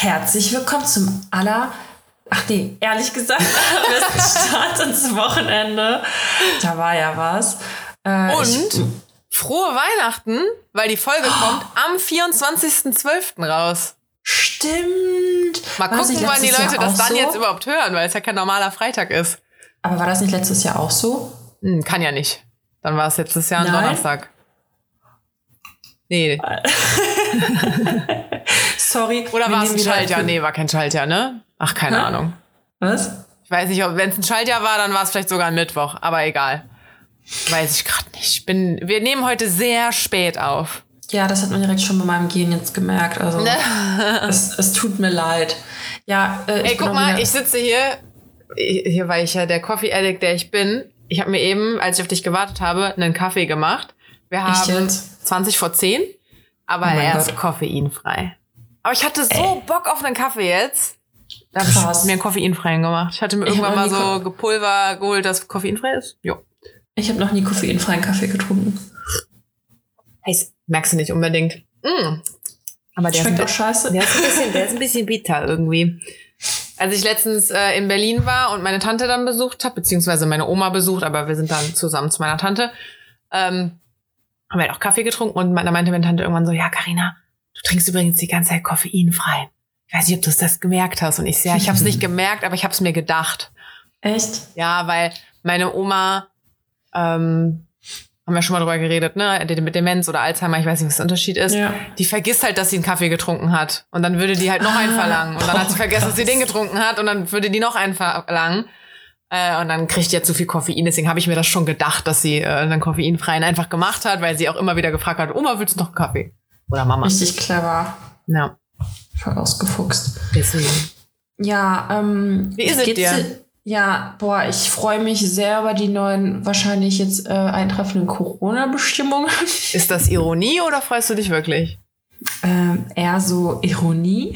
Herzlich willkommen zum aller, ach nee, ehrlich gesagt, besten Start ins Wochenende. Da war ja was. Äh, Und ich, frohe Weihnachten, weil die Folge kommt am 24.12. raus. stimmt. Mal War gucken, wann die Leute Jahr das dann so? jetzt überhaupt hören, weil es ja kein normaler Freitag ist. Aber war das nicht letztes Jahr auch so? Hm, kann ja nicht. Dann war es letztes Jahr ein? Donnerstag. Nee. Sorry. Oder war es ein Schaltjahr? Nee, war kein Schaltjahr, ne? Ach, keine Hä? Ahnung. Was? Ich weiß nicht, wenn es ein Schaltjahr war, dann war es vielleicht sogar ein Mittwoch, aber egal. Weiß ich gerade nicht. Ich bin, wir nehmen heute sehr spät auf. Ja, das hat man direkt schon bei meinem Gehen jetzt gemerkt. Also, es, es tut mir leid. Ja, äh, Ey, guck mal, ich sitze hier, hier war ich ja der Coffee Addict, der ich bin. Ich habe mir eben, als ich auf dich gewartet habe, einen Kaffee gemacht. Wir haben jetzt? 20 vor 10, aber Oh er ist Gott. koffeinfrei. Aber ich hatte so Bock auf einen Kaffee jetzt. Da habe Krass. ich mir einen koffeinfreien gemacht. Ich hatte mir Ich irgendwann mal so Gepulver geholt, das koffeinfrei ist. Jo. Ich habe noch nie koffeinfreien Kaffee getrunken. Heißt, merkst du nicht unbedingt. Mm. Aber der Schmeckt ist, auch scheiße. Der ist, ein bisschen, der ist ein bisschen bitter irgendwie. Als ich letztens äh, in Berlin war und meine Tante dann besucht habe, beziehungsweise meine Oma besucht, aber wir sind dann zusammen zu meiner Tante, ähm, haben wir halt auch Kaffee getrunken und da meinte meine Tante irgendwann so, ja, Karina, du trinkst übrigens die ganze Zeit koffeinfrei. Ich weiß nicht, ob du das gemerkt hast. Und ich ja, ich habe es nicht gemerkt, aber ich habe es mir gedacht. Echt? Ja, weil meine Oma, ähm, haben wir schon mal drüber geredet, ne, mit Demenz oder Alzheimer, ich weiß nicht, was der Unterschied ist. Ja. Die vergisst halt, dass sie einen Kaffee getrunken hat. Und dann würde die halt noch einen Ah, verlangen. Und dann hat sie boah, vergessen, dass sie den getrunken hat. Und dann würde die noch einen verlangen. Äh, und dann kriegt die jetzt zu viel Koffein. Deswegen habe ich mir das schon gedacht, dass sie äh, einen koffeinfreien einfach gemacht hat, weil sie auch immer wieder gefragt hat, Oma, willst du noch einen Kaffee? Oder Mama. Richtig clever. Ja, Voll ausgefuchst. deswegen. Ja, ähm. Wie ist es dir? Ja, boah, ich freue mich sehr über die neuen, wahrscheinlich jetzt äh, eintreffenden Corona-Bestimmungen. Ist das Ironie oder freust du dich wirklich? Ähm, eher so Ironie.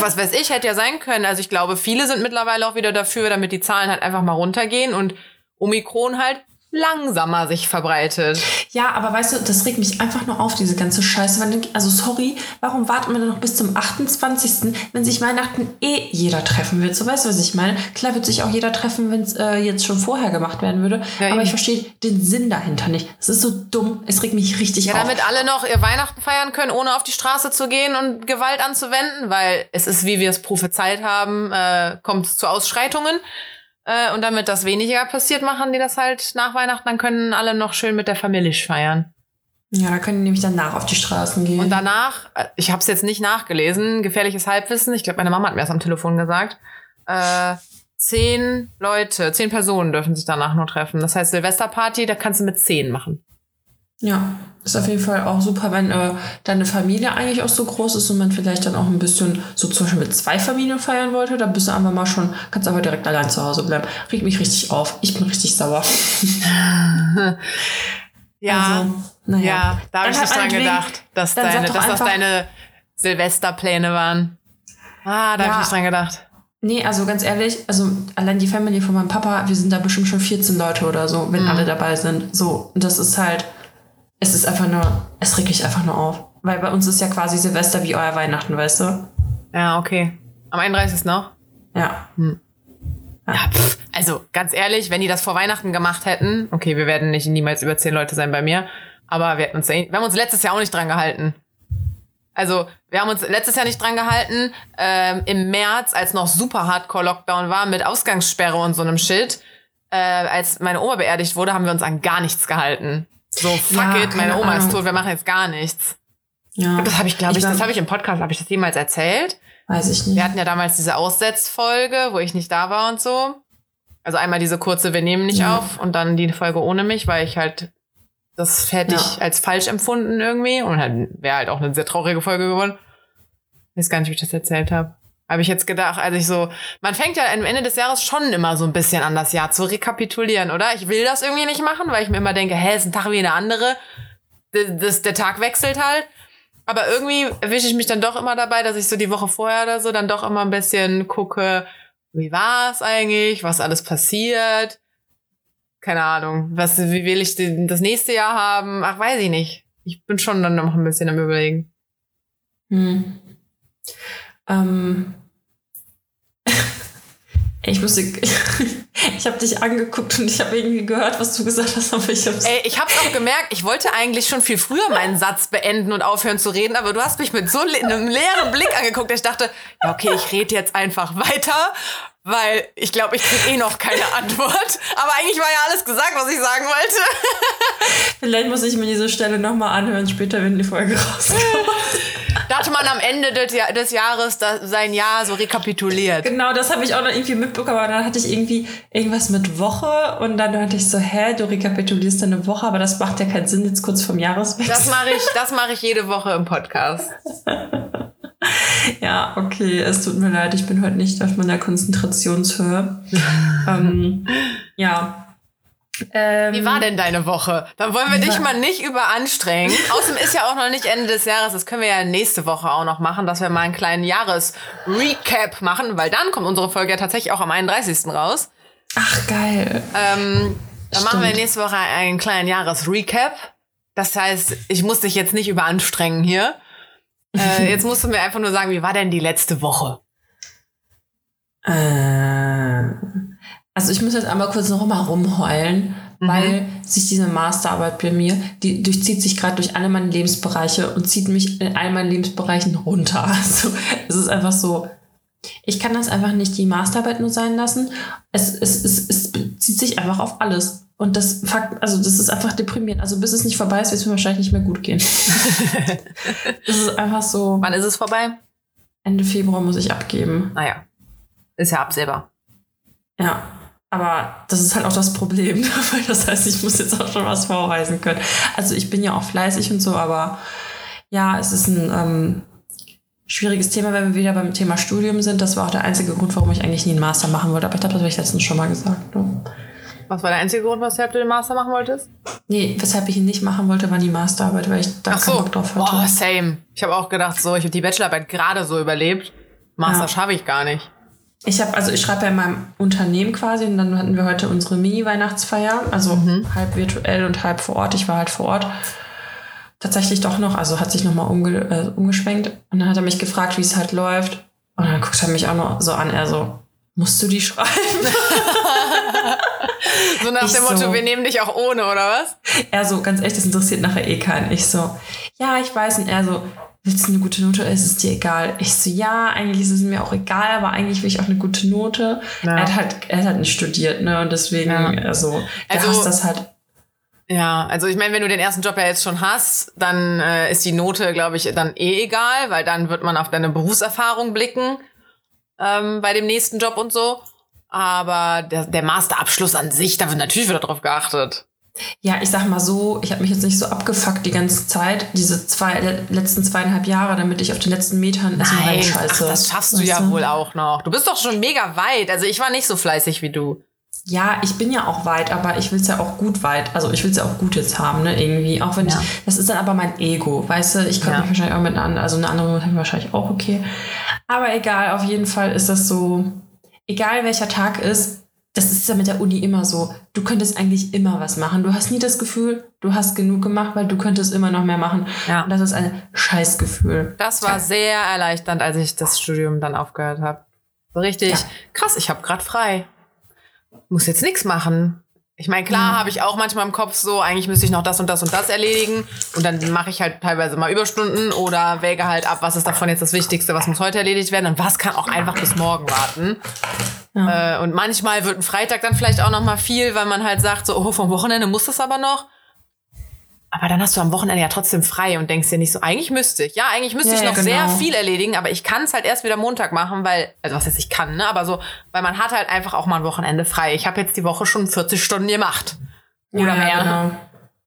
was weiß ich, hätte ja sein können. Also ich glaube, viele sind mittlerweile auch wieder dafür, damit die Zahlen halt einfach mal runtergehen und Omikron halt langsamer sich verbreitet. Ja, aber weißt du, das regt mich einfach nur auf, diese ganze Scheiße. Also sorry, warum warten wir denn noch bis zum 28., wenn sich Weihnachten eh jeder treffen wird? So weißt du, was ich meine? Klar wird sich auch jeder treffen, wenn es äh, jetzt schon vorher gemacht werden würde. Ja, aber eben. ich verstehe den Sinn dahinter nicht. Es ist so dumm. Es regt mich richtig Ja, auf. damit alle noch ihr Weihnachten feiern können, ohne auf die Straße zu gehen und Gewalt anzuwenden, weil es ist, wie wir es prophezeit haben, äh, kommt es zu Ausschreitungen. Äh, und damit das weniger passiert, machen die das halt nach Weihnachten, dann können alle noch schön mit der Familie feiern. Ja, da können die nämlich danach auf die Straßen gehen. Und danach, äh, ich habe es jetzt nicht nachgelesen, gefährliches Halbwissen, ich glaube, meine Mama hat mir das am Telefon gesagt, äh, zehn Leute, zehn Personen dürfen sich danach nur treffen. Das heißt, Silvesterparty, da kannst du mit zehn machen. Ja, ist auf jeden Fall auch super, wenn äh, deine Familie eigentlich auch so groß ist und man vielleicht dann auch ein bisschen so zum Beispiel mit zwei Familien feiern wollte, dann bist du einfach mal schon, kannst aber direkt allein zu Hause bleiben. Regt mich richtig auf. Ich bin richtig sauer. Ja, Also, naja. ja, da habe ich nicht dran gedacht, dass, deine, dass das deine Silvesterpläne waren. Ah, da habe Ja. ich nicht dran gedacht. Nee, also ganz ehrlich, also allein die Family von meinem Papa, wir sind da bestimmt schon 14 Leute oder so, wenn alle dabei sind. So, und das ist halt, es ist einfach nur, es regt mich einfach nur auf. Weil bei uns ist ja quasi Silvester wie euer Weihnachten, weißt du? Ja, okay. Am 31. noch? Ja. Ja, pff, also ganz ehrlich, wenn die das vor Weihnachten gemacht hätten, okay, wir werden nicht niemals über zehn Leute sein bei mir, aber wir, hätten uns, wir haben uns letztes Jahr auch nicht dran gehalten. Also, wir haben uns letztes Jahr nicht dran gehalten. Ähm, Im März, als noch super Hardcore-Lockdown war, mit Ausgangssperre und so einem Shit, äh, als meine Oma beerdigt wurde, haben wir uns an gar nichts gehalten. So, fuck Ja, it, meine Oma ist Ahnung. tot, wir machen jetzt gar nichts. Ja. Das habe ich, glaube ich, war- das habe ich im Podcast, habe ich das jemals erzählt? Weiß ich nicht. Wir hatten ja damals diese Aussetzfolge, wo ich nicht da war und so. Also einmal diese kurze Wir nehmen nicht Ja. auf und dann die Folge ohne mich, weil ich halt das hätte ich Ja. als falsch empfunden irgendwie und halt wäre halt auch eine sehr traurige Folge geworden. Ich weiß gar nicht, wie ich das erzählt habe. Habe ich jetzt gedacht, als ich so, man fängt ja am Ende des Jahres schon immer so ein bisschen an das Jahr zu rekapitulieren, oder? Ich will das irgendwie nicht machen, weil ich mir immer denke, hä, ist ein Tag wie eine andere. D- Das, der Tag wechselt halt. Aber irgendwie erwische ich mich dann doch immer dabei, dass ich so die Woche vorher oder so dann doch immer ein bisschen gucke, wie war es eigentlich, was alles passiert. Keine Ahnung, was, wie will ich das nächste Jahr haben? Ach, weiß ich nicht. Ich bin schon dann noch ein bisschen am überlegen. Hm. Ähm, ich musste, ich habe dich angeguckt und ich habe irgendwie gehört, was du gesagt hast, aber ich hab's. Ey, ich hab's auch gemerkt, ich wollte eigentlich schon viel früher meinen Satz beenden und aufhören zu reden, aber du hast mich mit so le einem leeren Blick angeguckt, dass ich dachte, ja, okay, ich rede jetzt einfach weiter, weil ich glaube, ich krieg eh noch keine Antwort. Aber eigentlich war ja alles gesagt, was ich sagen wollte. Vielleicht muss ich mir diese Stelle nochmal anhören, später, wenn die Folge rauskommt. Dachte man am Ende des, Jahr, des Jahres sein Jahr so rekapituliert. Genau, das habe ich auch noch irgendwie mitbekommen. Aber dann hatte ich irgendwie irgendwas mit Woche und dann dachte ich so, hä, du rekapitulierst deine Woche, aber das macht ja keinen Sinn jetzt kurz vom Jahreswechsel. Das mache ich, das mache ich jede Woche im Podcast. ja, okay, es tut mir leid, ich bin heute nicht auf meiner Konzentrationshöhe. ähm, ja. Ähm, Wie war denn deine Woche? Dann wollen wir dich mal nicht überanstrengen. Außerdem ist ja auch noch nicht Ende des Jahres. Das können wir ja nächste Woche auch noch machen, dass wir mal einen kleinen Jahresrecap machen, weil dann kommt unsere Folge ja tatsächlich auch am 31. raus. Ach, geil. Ähm, dann Stimmt. machen wir nächste Woche einen kleinen Jahresrecap. Das heißt, ich muss dich jetzt nicht überanstrengen hier. Äh, jetzt musst du mir einfach nur sagen, wie war denn die letzte Woche? Äh, also ich muss jetzt einmal kurz noch mal rumheulen, mhm. weil sich diese Masterarbeit bei mir, die durchzieht sich gerade durch alle meine Lebensbereiche und zieht mich in all meinen Lebensbereichen runter. Also es ist einfach so, ich kann das einfach nicht die Masterarbeit nur sein lassen. Es, es, es, es bezieht sich einfach auf alles. Und das Fakt, also das ist einfach deprimierend. Also bis es nicht vorbei ist, wird es mir wahrscheinlich nicht mehr gut gehen. das ist einfach so. Wann ist es vorbei? Ende Februar muss ich abgeben. Naja. Ist ja absehbar. Ja. Aber das ist halt auch das Problem. das heißt, ich muss jetzt auch schon was vorweisen können. Also ich bin ja auch fleißig und so, aber ja, es ist ein ähm, schwieriges Thema, wenn wir wieder beim Thema Studium sind. Das war auch der einzige Grund, warum ich eigentlich nie einen Master machen wollte. Aber ich glaube, das habe ich letztens schon mal gesagt. Ne? Was war der einzige Grund, weshalb du den Master machen wolltest? Nee, weshalb ich ihn nicht machen wollte, war die Masterarbeit, weil ich da Ach keinen so. Bock drauf hatte. Boah, same. Ich habe auch gedacht, so, ich habe die Bachelorarbeit gerade so überlebt. Master ja. schaffe ich gar nicht. Ich habe, also ich schreibe ja in meinem Unternehmen quasi und dann hatten wir heute unsere Mini-Weihnachtsfeier, also mhm. halb virtuell und halb vor Ort. Ich war halt vor Ort. Tatsächlich doch noch, also hat sich nochmal umge äh, umgeschwenkt. Und dann hat er mich gefragt, wie es halt läuft. Und dann guckt er mich auch noch so an, er so, musst du die schreiben? so nach ich dem Motto, so, wir nehmen dich auch ohne, oder was? Er so, ganz echt, das interessiert nachher eh keinen. Ich so, ja, ich weiß. Und er so, willst du eine gute Note oder ist es dir egal? Ich so, ja, eigentlich ist es mir auch egal, aber eigentlich will ich auch eine gute Note. Ja. Er hat halt, er hat halt nicht studiert, ne? Und deswegen, ja. also, also, hasst das halt. Ja, also ich meine, wenn du den ersten Job ja jetzt schon hast, dann äh, ist die Note, glaube ich, dann eh egal, weil dann wird man auf deine Berufserfahrung blicken ähm, bei dem nächsten Job und so. Aber der, der Masterabschluss an sich, da wird natürlich wieder drauf geachtet. Ja, ich sag mal so, ich habe mich jetzt nicht so abgefuckt die ganze Zeit, diese zwei letzten zweieinhalb Jahre, damit ich auf den letzten Metern erstmal reinscheiße. Ach, das schaffst du ja du? wohl auch noch. Du bist doch schon mega weit. Also ich war nicht so fleißig wie du. Ja, ich bin ja auch weit, aber ich will es ja auch gut weit. Also ich will es ja auch gut jetzt haben, ne? Irgendwie. Auch wenn ja. ich. Das ist dann aber mein Ego. Weißt du, ich könnte ja. mich wahrscheinlich auch mit einer anderen, also eine andere Note wahrscheinlich auch okay. Aber egal, auf jeden Fall ist das so egal welcher Tag ist, das ist ja mit der Uni immer so. Du könntest eigentlich immer was machen. Du hast nie das Gefühl, du hast genug gemacht, weil du könntest immer noch mehr machen. Ja. Und das ist ein Scheißgefühl. Das war sehr erleichternd, als ich das Studium dann aufgehört habe. So richtig ja. krass, ich habe gerade frei. Muss jetzt nichts machen. Ich meine, klar mhm. habe ich auch manchmal im Kopf so, eigentlich müsste ich noch das und das und das erledigen. Und dann mache ich halt teilweise mal Überstunden oder wäge halt ab, was ist davon jetzt das Wichtigste, was muss heute erledigt werden und was kann auch einfach bis morgen warten. Ja. Äh, und manchmal wird ein Freitag dann vielleicht auch noch mal viel, weil man halt sagt, so, oh, vom Wochenende muss das aber noch. Aber dann hast du am Wochenende ja trotzdem frei und denkst dir nicht so, eigentlich müsste ich. Ja, eigentlich müsste ja, ich noch genau. sehr viel erledigen, aber ich kann es halt erst wieder Montag machen, weil, also was heißt ich kann, ne? Aber so, weil man hat halt einfach auch mal ein Wochenende frei. Ich habe jetzt die Woche schon 40 Stunden gemacht. Oder ja, mehr.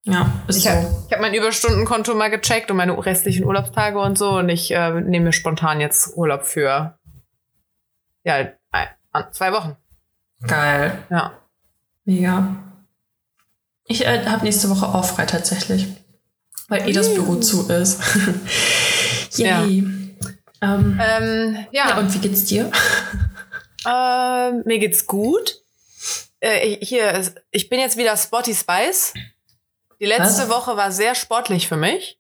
Genau. Ja, ist ich so. Hab, ich habe mein Überstundenkonto mal gecheckt und meine restlichen Urlaubstage und so und ich äh, nehme mir spontan jetzt Urlaub für ja, zwei Wochen. Geil. Ja. Mega. Ich äh, habe nächste Woche auch frei tatsächlich. Weil eh das Büro zu ist. Yay. Ja. Ähm, ähm, ja. ja. Und wie geht's dir? äh, mir geht's gut. Äh, hier, ich bin jetzt wieder Spotty Spice. Die letzte Was? Woche war sehr sportlich für mich.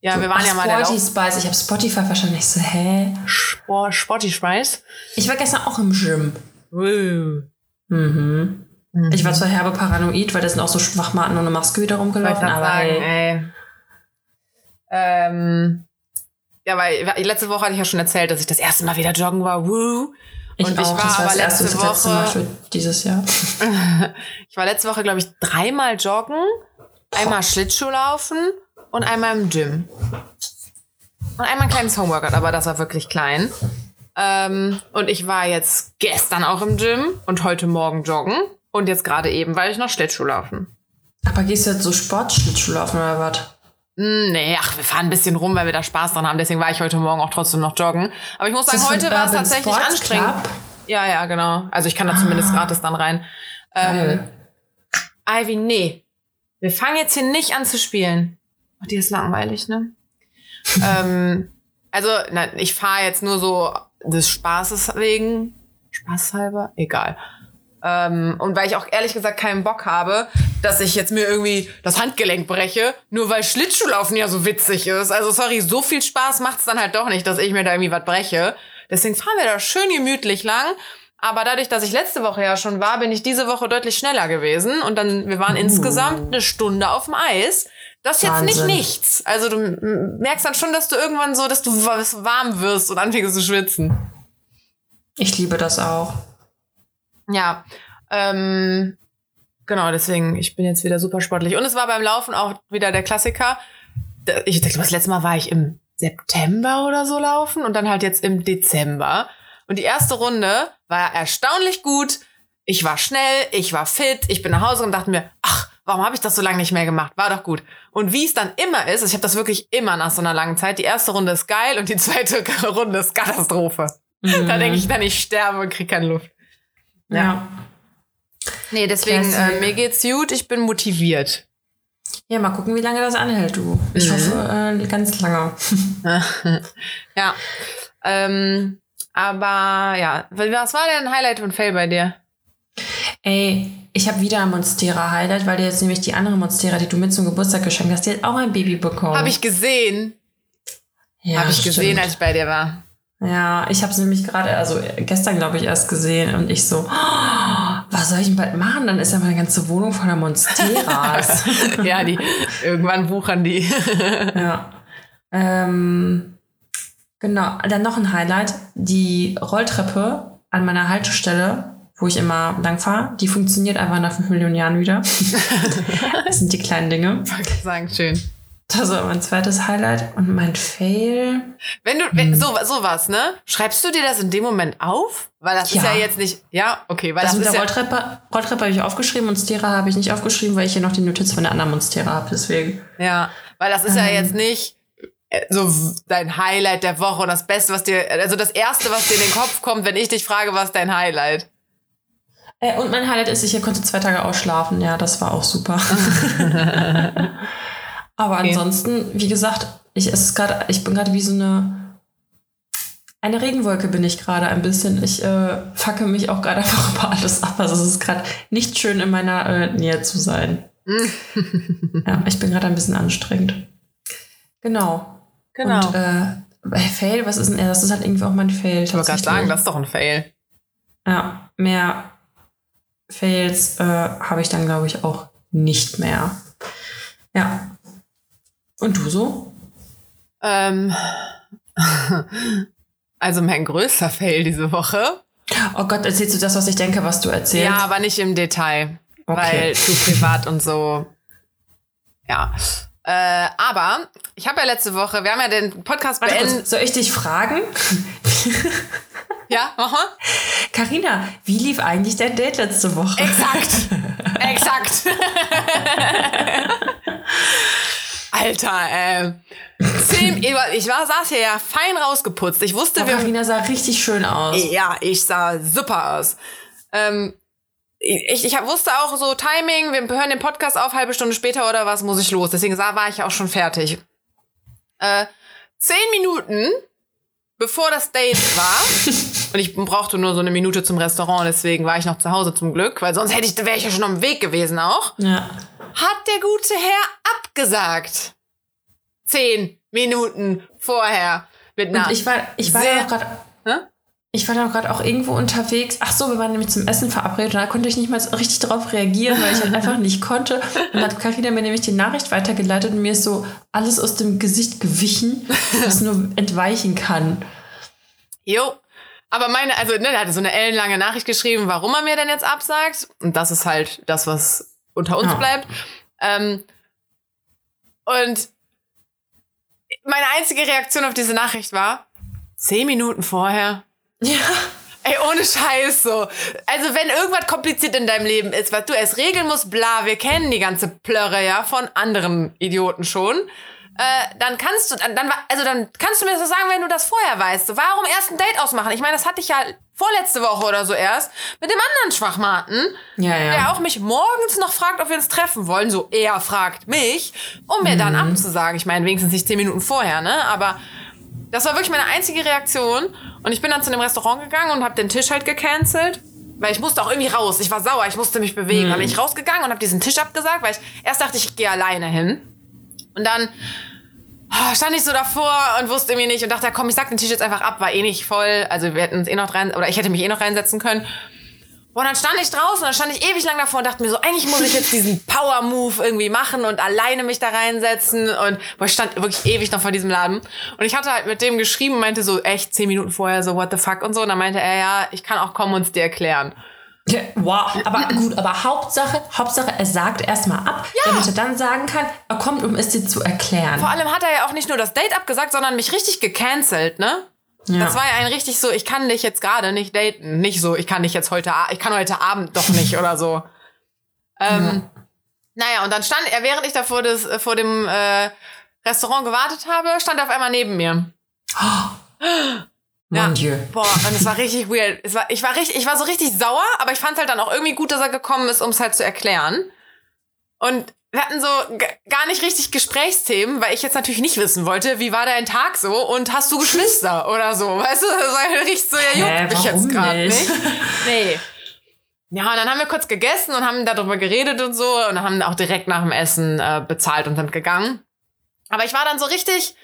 Ja, wir waren Ach, ja mal der Sporty Lauf Spice. Ich habe Spotify verstanden. Ich so, hä? Sport, Sporty Spice. Ich war gestern auch im Gym. Uh. Mhm. Ich war zwar herbe paranoid, weil da sind auch so Schwachmaten ohne Maske wieder rumgelaufen, aber sagen, hey, ey. Ähm, ja, weil letzte Woche hatte ich ja schon erzählt, dass ich das erste Mal wieder joggen war. Woo. ich und auch. ich war das war aber letzte letzte Woche, dieses Jahr. ich war letzte Woche, glaube ich, dreimal joggen, einmal Schlittschuh laufen und einmal im Gym. Und einmal ein kleines Homeworkout, aber das war wirklich klein. Ähm, und ich war jetzt gestern auch im Gym und heute Morgen joggen. Und jetzt gerade eben, weil ich noch Schlittschuh laufen. Aber gehst du jetzt so Sportschlittschuh laufen oder was? Hm, Nee, ach, wir fahren ein bisschen rum, weil wir da Spaß dran haben. Deswegen war ich heute Morgen auch trotzdem noch joggen. Aber ich muss sagen, heute war es tatsächlich Sports anstrengend. Club? Ja, ja, genau. Also ich kann da zumindest gratis dann rein. Ähm, Geil. Ivy, nee. Wir fangen jetzt hier nicht an zu spielen. Ach, die ist langweilig, ne? ähm, also, na, ich fahre jetzt nur so des Spaßes wegen. Spaßhalber? Egal. Ähm, und weil ich auch ehrlich gesagt keinen Bock habe, dass ich jetzt mir irgendwie das Handgelenk breche, nur weil Schlittschuhlaufen ja so witzig ist. Also sorry, so viel Spaß macht's dann halt doch nicht, dass ich mir da irgendwie was breche. Deswegen fahren wir da schön gemütlich lang. Aber dadurch, dass ich letzte Woche ja schon war, bin ich diese Woche deutlich schneller gewesen. Und dann, wir waren insgesamt eine Stunde auf dem Eis. Das ist jetzt nicht nichts. Also du merkst dann schon, dass du irgendwann so, dass du wa- warm wirst und anfängst zu schwitzen. Ich liebe das auch. Ja, ähm, genau, deswegen, ich bin jetzt wieder super sportlich. Und es war beim Laufen auch wieder der Klassiker. Ich glaube, das letzte Mal war ich im September oder so laufen und dann halt jetzt im Dezember. Und die erste Runde war erstaunlich gut. Ich war schnell, ich war fit, ich bin nach Hause und dachte mir, ach, warum habe ich das so lange nicht mehr gemacht? War doch gut. Und wie es dann immer ist, ich habe das wirklich immer nach so einer langen Zeit, die erste Runde ist geil und die zweite Runde ist Katastrophe. Da denke ich dann, ich sterbe und krieg keine Luft. Ja. Nee, deswegen, äh, mir geht's gut, ich bin motiviert. Ja, mal gucken, wie lange das anhält, du. Ich Mhm. hoffe, äh, ganz lange. ja. Ähm, aber ja, was war denn Highlight und Fail bei dir? Ey, ich habe wieder ein Monstera-Highlight, weil dir jetzt nämlich die andere Monstera, die du mit zum Geburtstag geschenkt hast, die hat auch ein Baby bekommen. Habe ich gesehen. ja, Habe ich gesehen, stimmt. als ich bei dir war. Ja, ich habe es nämlich gerade, also gestern glaube ich erst gesehen und ich so, oh, was soll ich denn bald machen? Dann ist ja meine ganze Wohnung voller Monsteras. ja, die irgendwann wuchern die. ja. Ähm, genau, dann noch ein Highlight. Die Rolltreppe an meiner Haltestelle, wo ich immer lang fahre, die funktioniert einfach nach 5 Millionen Jahren wieder. das sind die kleinen Dinge. Ich sagen, schön. Das war mein zweites Highlight. Und mein Fail. Wenn du, wenn, so, sowas, ne? Schreibst du dir das in dem Moment auf? Weil das ist Ja. ja jetzt nicht, ja, okay, weil Das, das, mit ist der ja, Rolltreppe, Rolltreppe habe ich aufgeschrieben, Monstera habe ich nicht aufgeschrieben, weil ich hier noch die Notiz von der anderen Monstera habe. Deswegen. ja, weil das ist ja Ähm. jetzt nicht äh, so dein Highlight der Woche und das Beste, was dir, also das Erste, was dir in den Kopf kommt, wenn ich dich frage, was dein Highlight? Äh, und mein Highlight ist, ich konnte zwei Tage ausschlafen. Ja, das war auch super. Aber Okay. ansonsten, wie gesagt, ich, es ist grad, ich bin gerade wie so eine. Eine Regenwolke bin ich gerade ein bisschen. Ich äh, facke mich auch gerade einfach über alles ab. Also es ist gerade nicht schön, in meiner äh, Nähe zu sein. ja, ich bin gerade ein bisschen anstrengend. Genau. Genau. Und äh, Fail, was ist denn er? Das ist halt irgendwie auch mein Fail. ich wollte gerade sagen, das ist doch ein Fail. Ja, mehr Fails äh, habe ich dann, glaube ich, auch nicht mehr. Ja. Und du so? Ähm, also mein größter Fail diese Woche. Oh Gott, erzählst du das, was ich denke, was du erzählst? Ja, aber nicht im Detail, Okay. weil zu privat und so. Ja. Äh, aber ich habe ja letzte Woche, wir haben ja den Podcast Warte beendet. kurz, soll ich dich fragen? Ja, mach mal. Carina, wie lief eigentlich dein Date letzte Woche? Exakt. Exakt. Alter, äh, zehn, ich war, saß hier ja fein rausgeputzt. Ich wusste, wir, Carina sah richtig schön aus. Ja, ich sah super aus. Ähm, ich, ich wusste auch so Timing, wir hören den Podcast auf, halbe Stunde später oder was, muss ich los. Deswegen sah, war ich auch schon fertig. Äh, zehn Minuten bevor das Date war, und ich brauchte nur so eine Minute zum Restaurant, deswegen war ich noch zu Hause zum Glück, weil sonst hätte ich, wäre ich ja schon am Weg gewesen auch, Ja. Hat der gute Herr abgesagt. Zehn Minuten vorher mit einer Und ich war, ich war ja gerade. Ich war dann gerade auch irgendwo unterwegs. Ach so, wir waren nämlich zum Essen verabredet und da konnte ich nicht mal so richtig darauf reagieren, weil ich halt einfach nicht konnte. Und dann hat Carina mir nämlich die Nachricht weitergeleitet und mir ist so alles aus dem Gesicht gewichen, was nur entweichen kann. Jo. Aber meine, also, ne, der hatte so eine ellenlange Nachricht geschrieben, warum er mir denn jetzt absagt. Und das ist halt das, was unter uns Ja. bleibt. Ähm, und meine einzige Reaktion auf diese Nachricht war, zehn Minuten vorher. Ja. Ey, ohne Scheiß so. Also wenn irgendwas kompliziert in deinem Leben ist, was du erst regeln musst, bla, wir kennen die ganze Plörre ja von anderen Idioten schon. Äh, dann kannst du, dann, dann, also dann kannst du mir das sagen, wenn du das vorher weißt. So, Warum erst ein Date ausmachen? Ich meine, das hatte ich ja vorletzte Woche oder so erst mit dem anderen Schwachmaten, Ja, ja. der auch mich morgens noch fragt, ob wir uns treffen wollen. So, er fragt mich, um mir dann abzusagen. Ich meine, wenigstens nicht zehn Minuten vorher, ne? Aber das war wirklich meine einzige Reaktion. Und ich bin dann zu dem Restaurant gegangen und habe den Tisch halt gecancelt. Weil ich musste auch irgendwie raus. Ich war sauer, ich musste mich bewegen. Dann bin ich rausgegangen und habe diesen Tisch abgesagt, weil ich erst dachte, ich gehe alleine hin. Und dann ah, stand ich so davor und wusste irgendwie nicht und dachte, komm, ich sag den Tisch jetzt einfach ab, war eh nicht voll. Also wir hätten uns eh noch rein, oder ich hätte mich eh noch reinsetzen können. Und dann stand ich draußen, dann stand ich ewig lang davor und dachte mir so, eigentlich muss ich jetzt diesen Power-Move irgendwie machen und alleine mich da reinsetzen. Und boah, ich stand wirklich ewig noch vor diesem Laden. Und ich hatte halt mit dem geschrieben meinte so, echt, zehn Minuten vorher, so, what the fuck und so. Und dann meinte er, ja, ich kann auch kommen und es dir erklären. Ja, Wow, aber gut, aber Hauptsache, Hauptsache, er sagt erstmal ab, damit er dann sagen kann, er kommt, um es dir zu erklären. Vor allem hat er ja auch nicht nur das Date abgesagt, sondern mich richtig gecancelt, ne? Ja. Das war ja ein richtig so, ich kann dich jetzt gerade nicht daten. Nicht so, ich kann dich jetzt heute, ich kann heute Abend doch nicht oder so. Ähm, Naja, und dann stand er, während ich da vor, das, äh, vor dem äh, Restaurant gewartet habe, stand er auf einmal neben mir. Mon Dieu. Boah, und es war richtig weird. Es war, ich, war richtig, ich war so richtig sauer, aber ich fand halt dann auch irgendwie gut, dass er gekommen ist, um es halt zu erklären. Und wir hatten so gar nicht richtig Gesprächsthemen, weil ich jetzt natürlich nicht wissen wollte, wie war dein Tag so und hast du Geschwister oder so. Weißt du, das war halt richtig so, ja, juckt mich jetzt gerade nicht? nicht. Nee. Ja, und dann haben wir kurz gegessen und haben darüber geredet und so und haben auch direkt nach dem Essen äh, bezahlt und sind gegangen. Aber ich war dann so richtig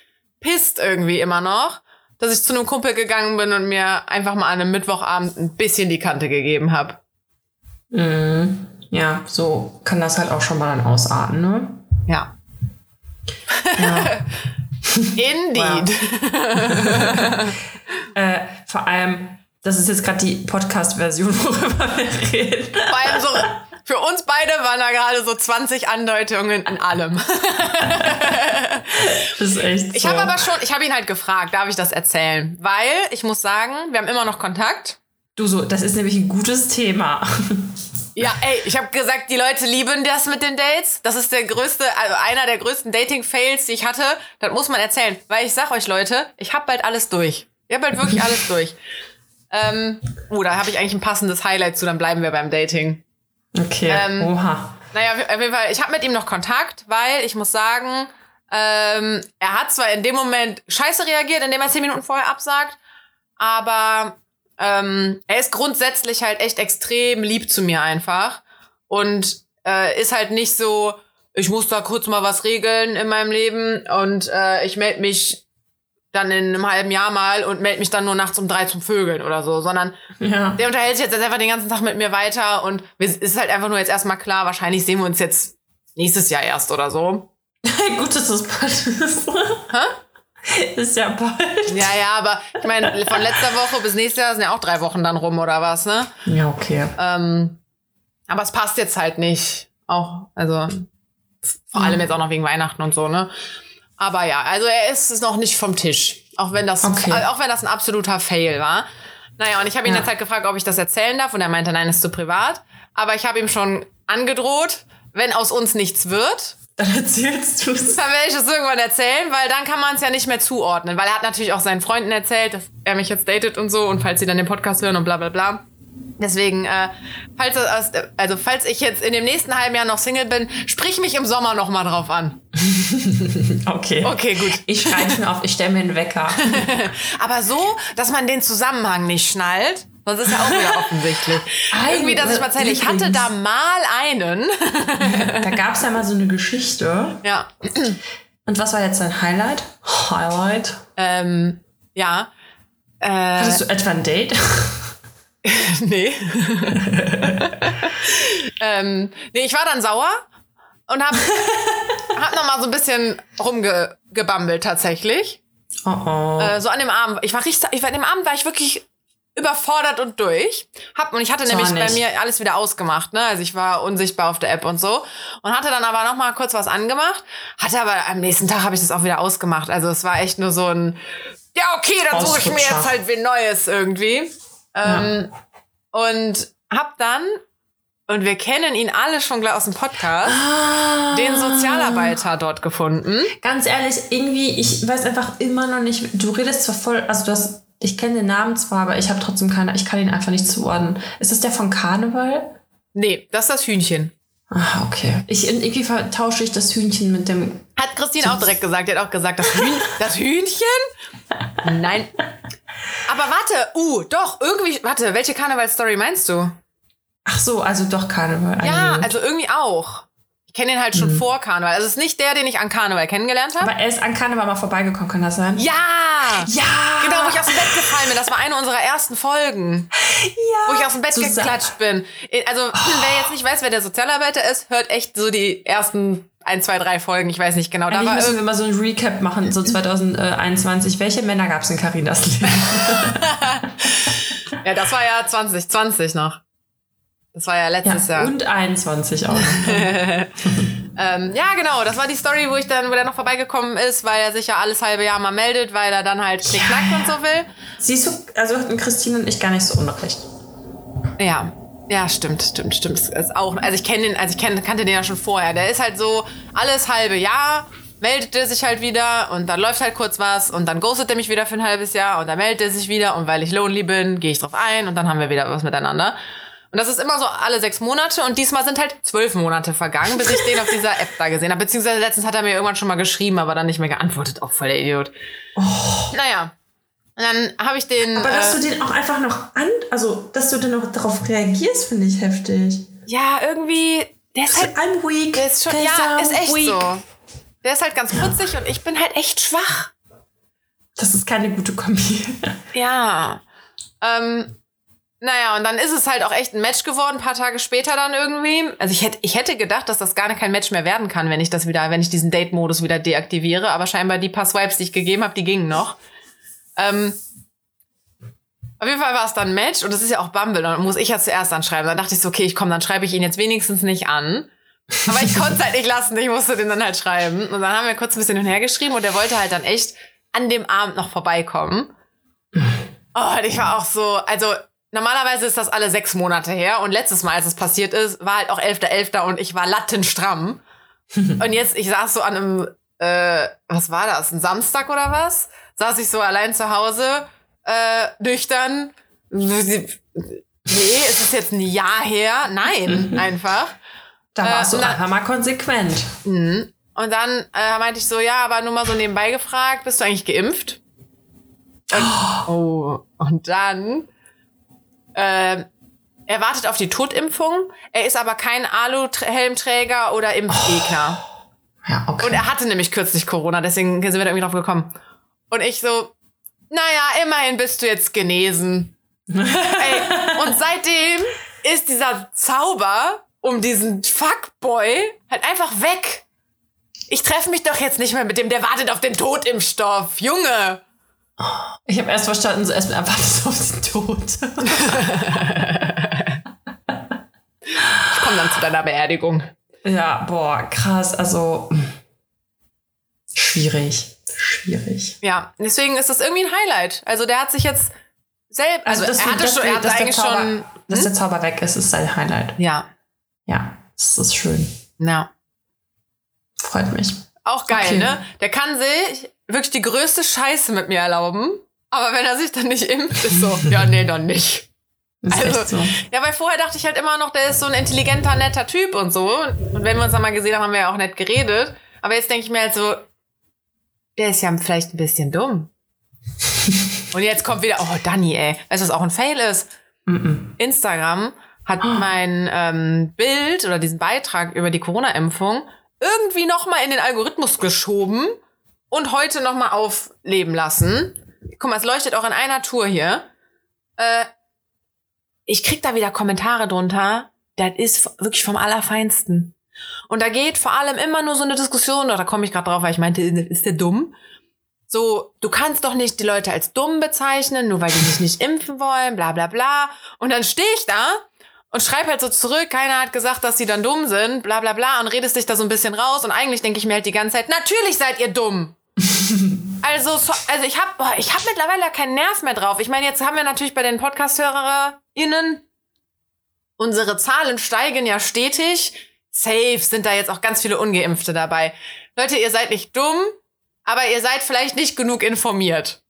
pisst irgendwie immer noch, dass ich zu einem Kumpel gegangen bin und mir einfach mal an einem Mittwochabend ein bisschen die Kante gegeben habe. Mhm. Ja, so kann das halt auch schon mal dann ausarten, ne? Ja. Ja. Indeed. äh, vor allem, das ist jetzt gerade die Podcast-Version, worüber wir reden. Vor allem so, für uns beide waren da gerade so 20 Andeutungen an allem. Das ist echt so. Ich habe aber schon, ich habe ihn halt gefragt, darf ich das erzählen? Weil ich muss sagen, wir haben immer noch Kontakt. Du so, das ist nämlich ein gutes Thema. Ja, ey, ich habe gesagt, die Leute lieben das mit den Dates. Das ist der größte, also einer der größten Dating-Fails, die ich hatte. Das muss man erzählen. Weil ich sag euch, Leute, ich hab bald alles durch. Ich hab bald wirklich alles durch. Ähm, oh, da habe ich eigentlich ein passendes Highlight zu, dann bleiben wir beim Dating. Okay, Ähm, oha. Naja, auf jeden Fall, ich habe mit ihm noch Kontakt, weil ich muss sagen, ähm, er hat zwar in dem Moment scheiße reagiert, indem er zehn Minuten vorher absagt, aber ähm, er ist grundsätzlich halt echt extrem lieb zu mir einfach und äh, ist halt nicht so, ich muss da kurz mal was regeln in meinem Leben und äh, ich melde mich dann in einem halben Jahr mal und melde mich dann nur nachts um drei zum Vögeln oder so, sondern Ja. der unterhält sich jetzt einfach den ganzen Tag mit mir weiter und es ist halt einfach nur jetzt erstmal klar, wahrscheinlich sehen wir uns jetzt nächstes Jahr erst oder so. Gut, dass das bald ist. Ist ja bald. Ja, ja, aber ich meine, von letzter Woche bis nächstes Jahr sind ja auch drei Wochen dann rum oder was, ne? Ja, okay. Ähm, aber es passt jetzt halt nicht. Auch, also vor allem jetzt auch noch wegen Weihnachten und so, ne? Aber ja, also er ist es noch nicht vom Tisch. Auch wenn das, Okay. äh, auch wenn das ein absoluter Fail war. Naja, und ich habe ihn Ja. jetzt halt gefragt, ob ich das erzählen darf. Und er meinte, nein, ist zu privat. Aber ich habe ihm schon angedroht, wenn aus uns nichts wird, Dann erzählst du es. dann werde ich das irgendwann erzählen, weil dann kann man es ja nicht mehr zuordnen. Weil er hat natürlich auch seinen Freunden erzählt, dass er mich jetzt datet und so und falls sie dann den Podcast hören und bla bla bla. Deswegen, äh, falls, das aus- also falls ich jetzt in dem nächsten halben Jahr noch Single bin, sprich mich im Sommer noch mal drauf an. Okay. Okay, gut. Ich schreibe mir auf, ich stelle mir einen Wecker. Aber so, dass man den Zusammenhang nicht schnallt, sonst ist ja auch wieder offensichtlich. Irgendwie, dass ich mal erzähle, ich hatte da mal einen. Da gab es ja mal so eine Geschichte. Ja. Und was war jetzt dein Highlight? Highlight? Ähm, ja. Äh, Hattest du etwa ein Date? nee. ähm, nee, ich war dann sauer und hab, hab noch mal so ein bisschen rumgebambelt tatsächlich. Oh oh. Äh, so an dem Abend. Ich war richtig, ich war an dem Abend war ich wirklich überfordert und durch. Hab, und ich hatte nämlich bei mir alles wieder ausgemacht, ne? Also ich war unsichtbar auf der App und so. Und hatte dann aber noch mal kurz was angemacht. Hatte aber am nächsten Tag habe ich das auch wieder ausgemacht. Also es war echt nur so ein, ja, okay, dann suche ich mir jetzt halt wen Neues irgendwie. Ähm, Und hab dann, und wir kennen ihn alle schon gleich aus dem Podcast, Ah. den Sozialarbeiter dort gefunden. Ganz ehrlich, irgendwie, ich weiß einfach immer noch nicht. Du redest zwar voll, also du hast, ich kenne den Namen zwar, aber ich habe trotzdem keine, ich kann ihn einfach nicht zuordnen. Ist das der von Karneval? Nee, das ist das Hühnchen. Ah, okay. Ich irgendwie vertausche ich das Hühnchen mit dem. Hat Christine auch direkt gesagt. Die hat auch gesagt, das, Hühn, das Hühnchen? Nein. Aber warte, uh, doch, irgendwie, warte, welche Karnevalstory meinst du? Ach so, also doch Karneval. Ja, also irgendwie auch. Ich kenne den halt schon vor Karneval. Also es ist nicht der, den ich an Karneval kennengelernt habe. aber er ist an Karneval mal vorbeigekommen, kann das sein? Ja! Ja! Genau, wo ich aus dem Bett gefallen bin. Das war eine unserer ersten Folgen. ja. Wo ich aus dem Bett Susanne- geklatscht bin. Also, wer jetzt nicht weiß, wer der Sozialarbeiter ist, hört echt so die ersten ein, zwei, drei Folgen. Ich weiß nicht genau. Da Eigentlich war müssen wir mal so ein Recap machen, so 2021. Welche Männer gab es in Carinas Leben? Ja, das war ja 2020 noch. Das war ja letztes Ja, Jahr. und 21 auch. Ähm, ja, genau, das war die Story, wo ich dann, wo der noch vorbeigekommen ist, weil er sich ja alles halbe Jahr mal meldet, weil er dann halt knickknack Ja, und so will. Siehst du, also hatten Christine und ich gar nicht so unrecht. Ja. Ja, stimmt, stimmt, stimmt. Es Ist auch, also ich kenne den, also ich kenn, kannte den ja schon vorher. Der ist halt so alles halbe Jahr meldet er sich halt wieder und dann läuft halt kurz was und dann ghostet er mich wieder für ein halbes Jahr und dann meldet er sich wieder und weil ich lonely bin, gehe ich drauf ein und dann haben wir wieder was miteinander. Und das ist immer so alle sechs Monate und diesmal sind halt zwölf Monate vergangen, bis ich den auf dieser App da gesehen habe. Beziehungsweise letztens hat er mir irgendwann schon mal geschrieben, aber dann nicht mehr geantwortet. Auch voll der Idiot. Naja. Und dann habe ich den. Aber dass äh, du den auch einfach noch an, also dass du dann auch darauf reagierst, finde ich heftig. ja, irgendwie. Der ist halt I'm weak. Der ist schon, ja, ist echt weak. so. Der ist halt ganz putzig und ich bin halt echt schwach. Das ist keine gute Kombi. Ja. Ähm, naja, und dann ist es halt auch echt ein Match geworden, ein paar Tage später dann irgendwie. Also ich hätte, ich hätte gedacht, dass das gar kein Match mehr werden kann, wenn ich das wieder, wenn ich diesen Date-Modus wieder deaktiviere. Aber scheinbar die paar Swipes, die ich gegeben habe, die gingen noch. Ähm, auf jeden Fall war es dann ein Match und das ist ja auch Bumble. Dann muss ich ja zuerst anschreiben. Dann dachte ich so, okay, ich komm, dann schreibe ich ihn jetzt wenigstens nicht an. Aber ich konnte es halt nicht lassen, ich musste den dann halt schreiben. Und dann haben wir kurz ein bisschen hin und her geschrieben und er wollte halt dann echt an dem Abend noch vorbeikommen. Oh, und ich war auch so, also normalerweise ist das alle sechs Monate her und letztes Mal, als es passiert ist, war halt auch 11.11. und ich war lattenstramm. und jetzt, ich saß so an einem, äh, was war das, ein Samstag oder was? Saß ich so allein zu Hause, äh, nüchtern. Nee, ist es jetzt ein Jahr her? Nein, einfach. Da Äh, warst du na- einfach mal konsequent. Mhm. Und dann äh, meinte ich so, ja, aber nur mal so nebenbei gefragt, bist du eigentlich geimpft? Und, oh, und dann, äh, er wartet auf die Totimpfung, er ist aber kein Alu-Helmträger oder Impfgegner. Ja, okay. Und er hatte nämlich kürzlich Corona, deswegen sind wir da irgendwie drauf gekommen. Und ich so, naja, immerhin bist du jetzt genesen. Ey, und seitdem ist dieser Zauber um diesen Fuckboy halt einfach weg. Ich treffe mich doch jetzt nicht mehr mit dem, der wartet auf den Totimpfstoff. Junge. Ich habe erst verstanden, so erst erwartest du auf den Tod. Ich komme dann zu deiner Beerdigung. ja, boah, krass. Also schwierig. Schwierig. Ja, deswegen ist das irgendwie ein Highlight. Also der hat sich jetzt selbst, also, dass er hatte dass schon, er hatte eigentlich Zauber, schon, Dass der Zauber weg ist, ist sein Highlight. ja, Ja, das ist schön. ja. Freut mich. Auch geil, Okay. ne? Der kann sich wirklich die größte Scheiße mit mir erlauben. Aber wenn er sich dann nicht impft, ist so, ja, nee, dann nicht. Also, so. Ja, weil vorher dachte ich halt immer noch, der ist so ein intelligenter, netter Typ und so. Und wenn wir uns dann mal gesehen haben, haben wir ja auch nett geredet. Aber jetzt denke ich mir halt so, der ist ja vielleicht ein bisschen dumm. und jetzt kommt wieder, oh, Dani, ey. Weißt du, was auch ein Fail ist? Mm-mm. Instagram hat mein ähm, Bild oder diesen Beitrag über die Corona-Impfung irgendwie noch mal in den Algorithmus geschoben und heute noch mal aufleben lassen. Guck mal, es leuchtet auch in einer Tour hier. Äh, ich krieg da wieder Kommentare drunter. Das ist wirklich vom Allerfeinsten. Und da geht vor allem immer nur so eine Diskussion, da komme ich gerade drauf, weil ich meinte, ist der dumm? So, du kannst doch nicht die Leute als dumm bezeichnen, nur weil die sich nicht impfen wollen, bla bla bla. Und dann stehe ich da und schreib halt so zurück, keiner hat gesagt, dass sie dann dumm sind, bla bla bla, und redest dich da so ein bisschen raus. Und eigentlich denke ich mir halt die ganze Zeit, natürlich seid ihr dumm. also, so, also ich habe ich hab mittlerweile keinen Nerv mehr drauf. Ich meine, jetzt haben wir natürlich bei den Podcast-HörerInnen, unsere Zahlen steigen ja stetig. Safe sind da jetzt auch ganz viele Ungeimpfte dabei. Leute, ihr seid nicht dumm, aber ihr seid vielleicht nicht genug informiert.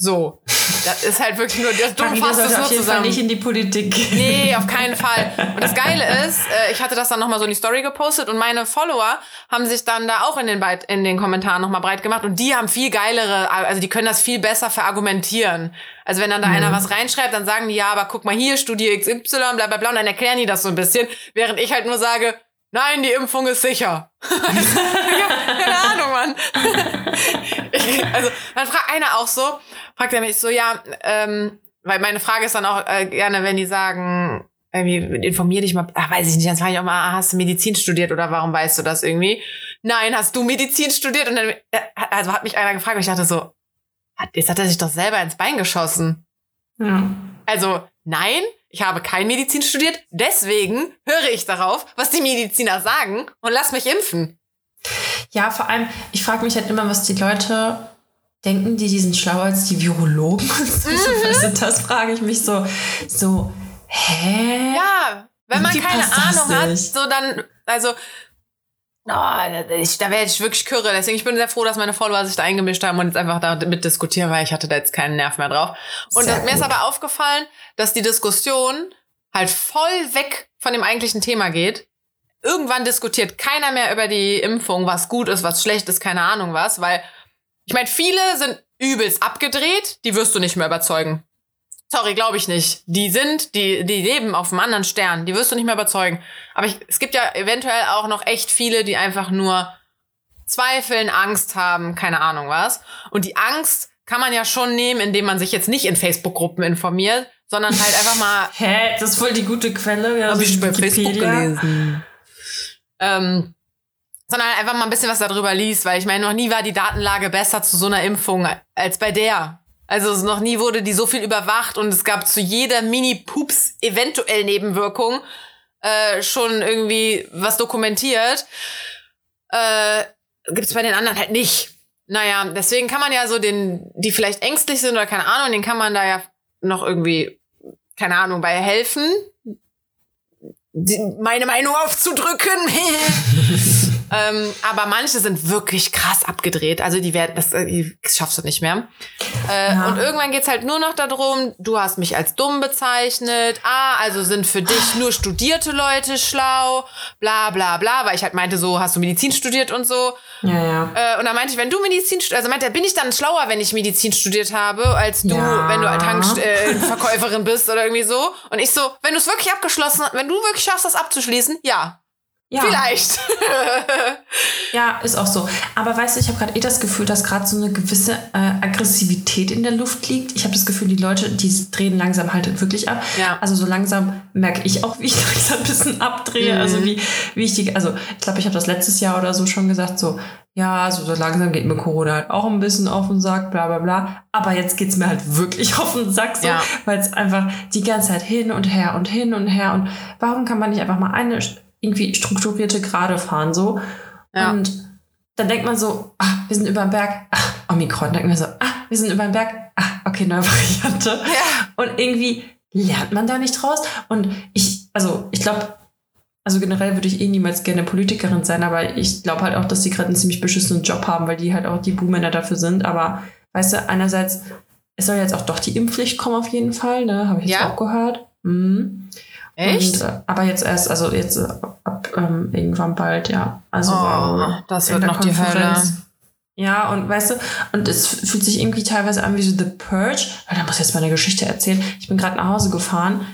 So. Das ist halt wirklich nur, das dumm fasst es nur zusammen. nicht in die Politik. Nee, auf keinen Fall. Und das Geile ist, äh, ich hatte das dann nochmal so in die Story gepostet und meine Follower haben sich dann da auch in den, Beit in den Kommentaren nochmal breit gemacht und die haben viel geilere, also die können das viel besser verargumentieren. Also wenn dann da mhm. einer was reinschreibt, dann sagen die, ja, aber guck mal hier, Studie XY, bla bla bla, und dann erklären die das so ein bisschen, während ich halt nur sage, Nein, die Impfung ist sicher. keine Ahnung, Mann. Also, dann fragt einer auch so, fragt er mich so, ja, ähm, weil meine Frage ist dann auch äh, gerne, wenn die sagen, irgendwie informier dich mal, ach, weiß ich nicht, dann frage ich auch mal, ah, hast du Medizin studiert oder warum weißt du das irgendwie? Nein, hast du Medizin studiert? Und dann, äh, also hat mich einer gefragt und ich dachte so, jetzt hat er sich doch selber ins Bein geschossen. Ja. Also, nein, ich habe kein Medizin studiert, deswegen höre ich darauf, was die Mediziner sagen und lass mich impfen. Ja, vor allem, ich frage mich halt immer, was die Leute denken, die, die sind schlauer als die Virologen. Mhm. Also das frage ich mich so, so, hä? Ja, wenn man keine Ahnung hat, so dann, also Oh, ich, da wäre ich wirklich kürre. Deswegen ich bin sehr froh, dass meine Follower sich da eingemischt haben und jetzt einfach da mit diskutieren, weil ich hatte da jetzt keinen Nerv mehr drauf. Und das, mir ist aber aufgefallen, dass die Diskussion halt voll weg von dem eigentlichen Thema geht. Irgendwann diskutiert keiner mehr über die Impfung, was gut ist, was schlecht ist, keine Ahnung was, weil ich meine, viele sind übelst abgedreht, die wirst du nicht mehr überzeugen. Sorry, glaube ich nicht. Die sind, die, die leben auf einem anderen Stern. Die wirst du nicht mehr überzeugen. Aber ich, es gibt ja eventuell auch noch echt viele, die einfach nur zweifeln, Angst haben, keine Ahnung was. Und die Angst kann man ja schon nehmen, indem man sich jetzt nicht in Facebook-Gruppen informiert, sondern halt einfach mal. Hä? Das ist voll die gute Quelle. Ja, Habe ich bei Facebook gelesen. Ähm, sondern einfach mal ein bisschen was darüber liest, weil ich meine, noch nie war die Datenlage besser zu so einer Impfung als bei der. Also noch nie wurde die so viel überwacht und es gab zu jeder Mini-Pups eventuell Nebenwirkung äh, schon irgendwie was dokumentiert. Äh, Gibt es bei den anderen halt nicht. Naja, deswegen kann man ja so den, die vielleicht ängstlich sind oder keine Ahnung, den kann man da ja noch irgendwie, keine Ahnung, bei helfen. Meine Meinung aufzudrücken. Ähm, aber manche sind wirklich krass abgedreht. Also die werden, das, das schaffst du nicht mehr. Äh, ja. Und irgendwann geht's halt nur noch darum, du hast mich als dumm bezeichnet. Ah, also sind für dich nur studierte Leute schlau. Bla bla bla. Weil ich halt meinte, so hast du Medizin studiert und so. Ja, ja. Äh, und dann meinte ich, wenn du Medizin, also meinte er, bin ich dann schlauer, wenn ich Medizin studiert habe, als du, ja. wenn du Tankverkäuferin äh, bist oder irgendwie so. Und ich so, wenn du es wirklich abgeschlossen, wenn du wirklich schaffst, das abzuschließen, ja, ja. Vielleicht. ja, ist auch so. Aber weißt du, ich habe gerade eh das Gefühl, dass gerade so eine gewisse äh, Aggressivität in der Luft liegt. Ich habe das Gefühl, die Leute, die drehen langsam halt wirklich ab. Ja. Also so langsam merke ich auch, wie ich langsam ein bisschen abdrehe. Mhm. Also wie, wie ich die, also ich glaube, ich habe das letztes Jahr oder so schon gesagt, so, ja, also so langsam geht mir Corona halt auch ein bisschen auf den Sack, bla bla bla. Aber jetzt geht's mir halt wirklich auf den Sack, so, ja. weil es einfach die ganze Zeit hin und her und hin und her. Und warum kann man nicht einfach mal eine irgendwie strukturierte Gerade fahren so. Ja. Und dann denkt man so, ach, wir sind über den Berg, ach, Omikron. Denkt man so, ach, wir sind über den Berg, ach, okay, neue Variante. Ja. Und irgendwie lernt man da nicht raus. Und ich, also ich glaube, also generell würde ich eh niemals gerne Politikerin sein, aber ich glaube halt auch, dass die gerade einen ziemlich beschissenen Job haben, weil die halt auch die Buhmänner dafür sind. Aber weißt du, einerseits, es soll jetzt auch doch die Impfpflicht kommen auf jeden Fall, ne? Habe ich jetzt ja. auch gehört. Mhm. Echt? Und, äh, aber jetzt erst, also jetzt äh, ab ähm, irgendwann bald, ja. Also oh, das wird noch die Hölle. Ja, und weißt du, und es fühlt sich irgendwie teilweise an wie so The Purge, weil da muss ich jetzt mal eine Geschichte erzählen. Ich bin gerade nach Hause gefahren.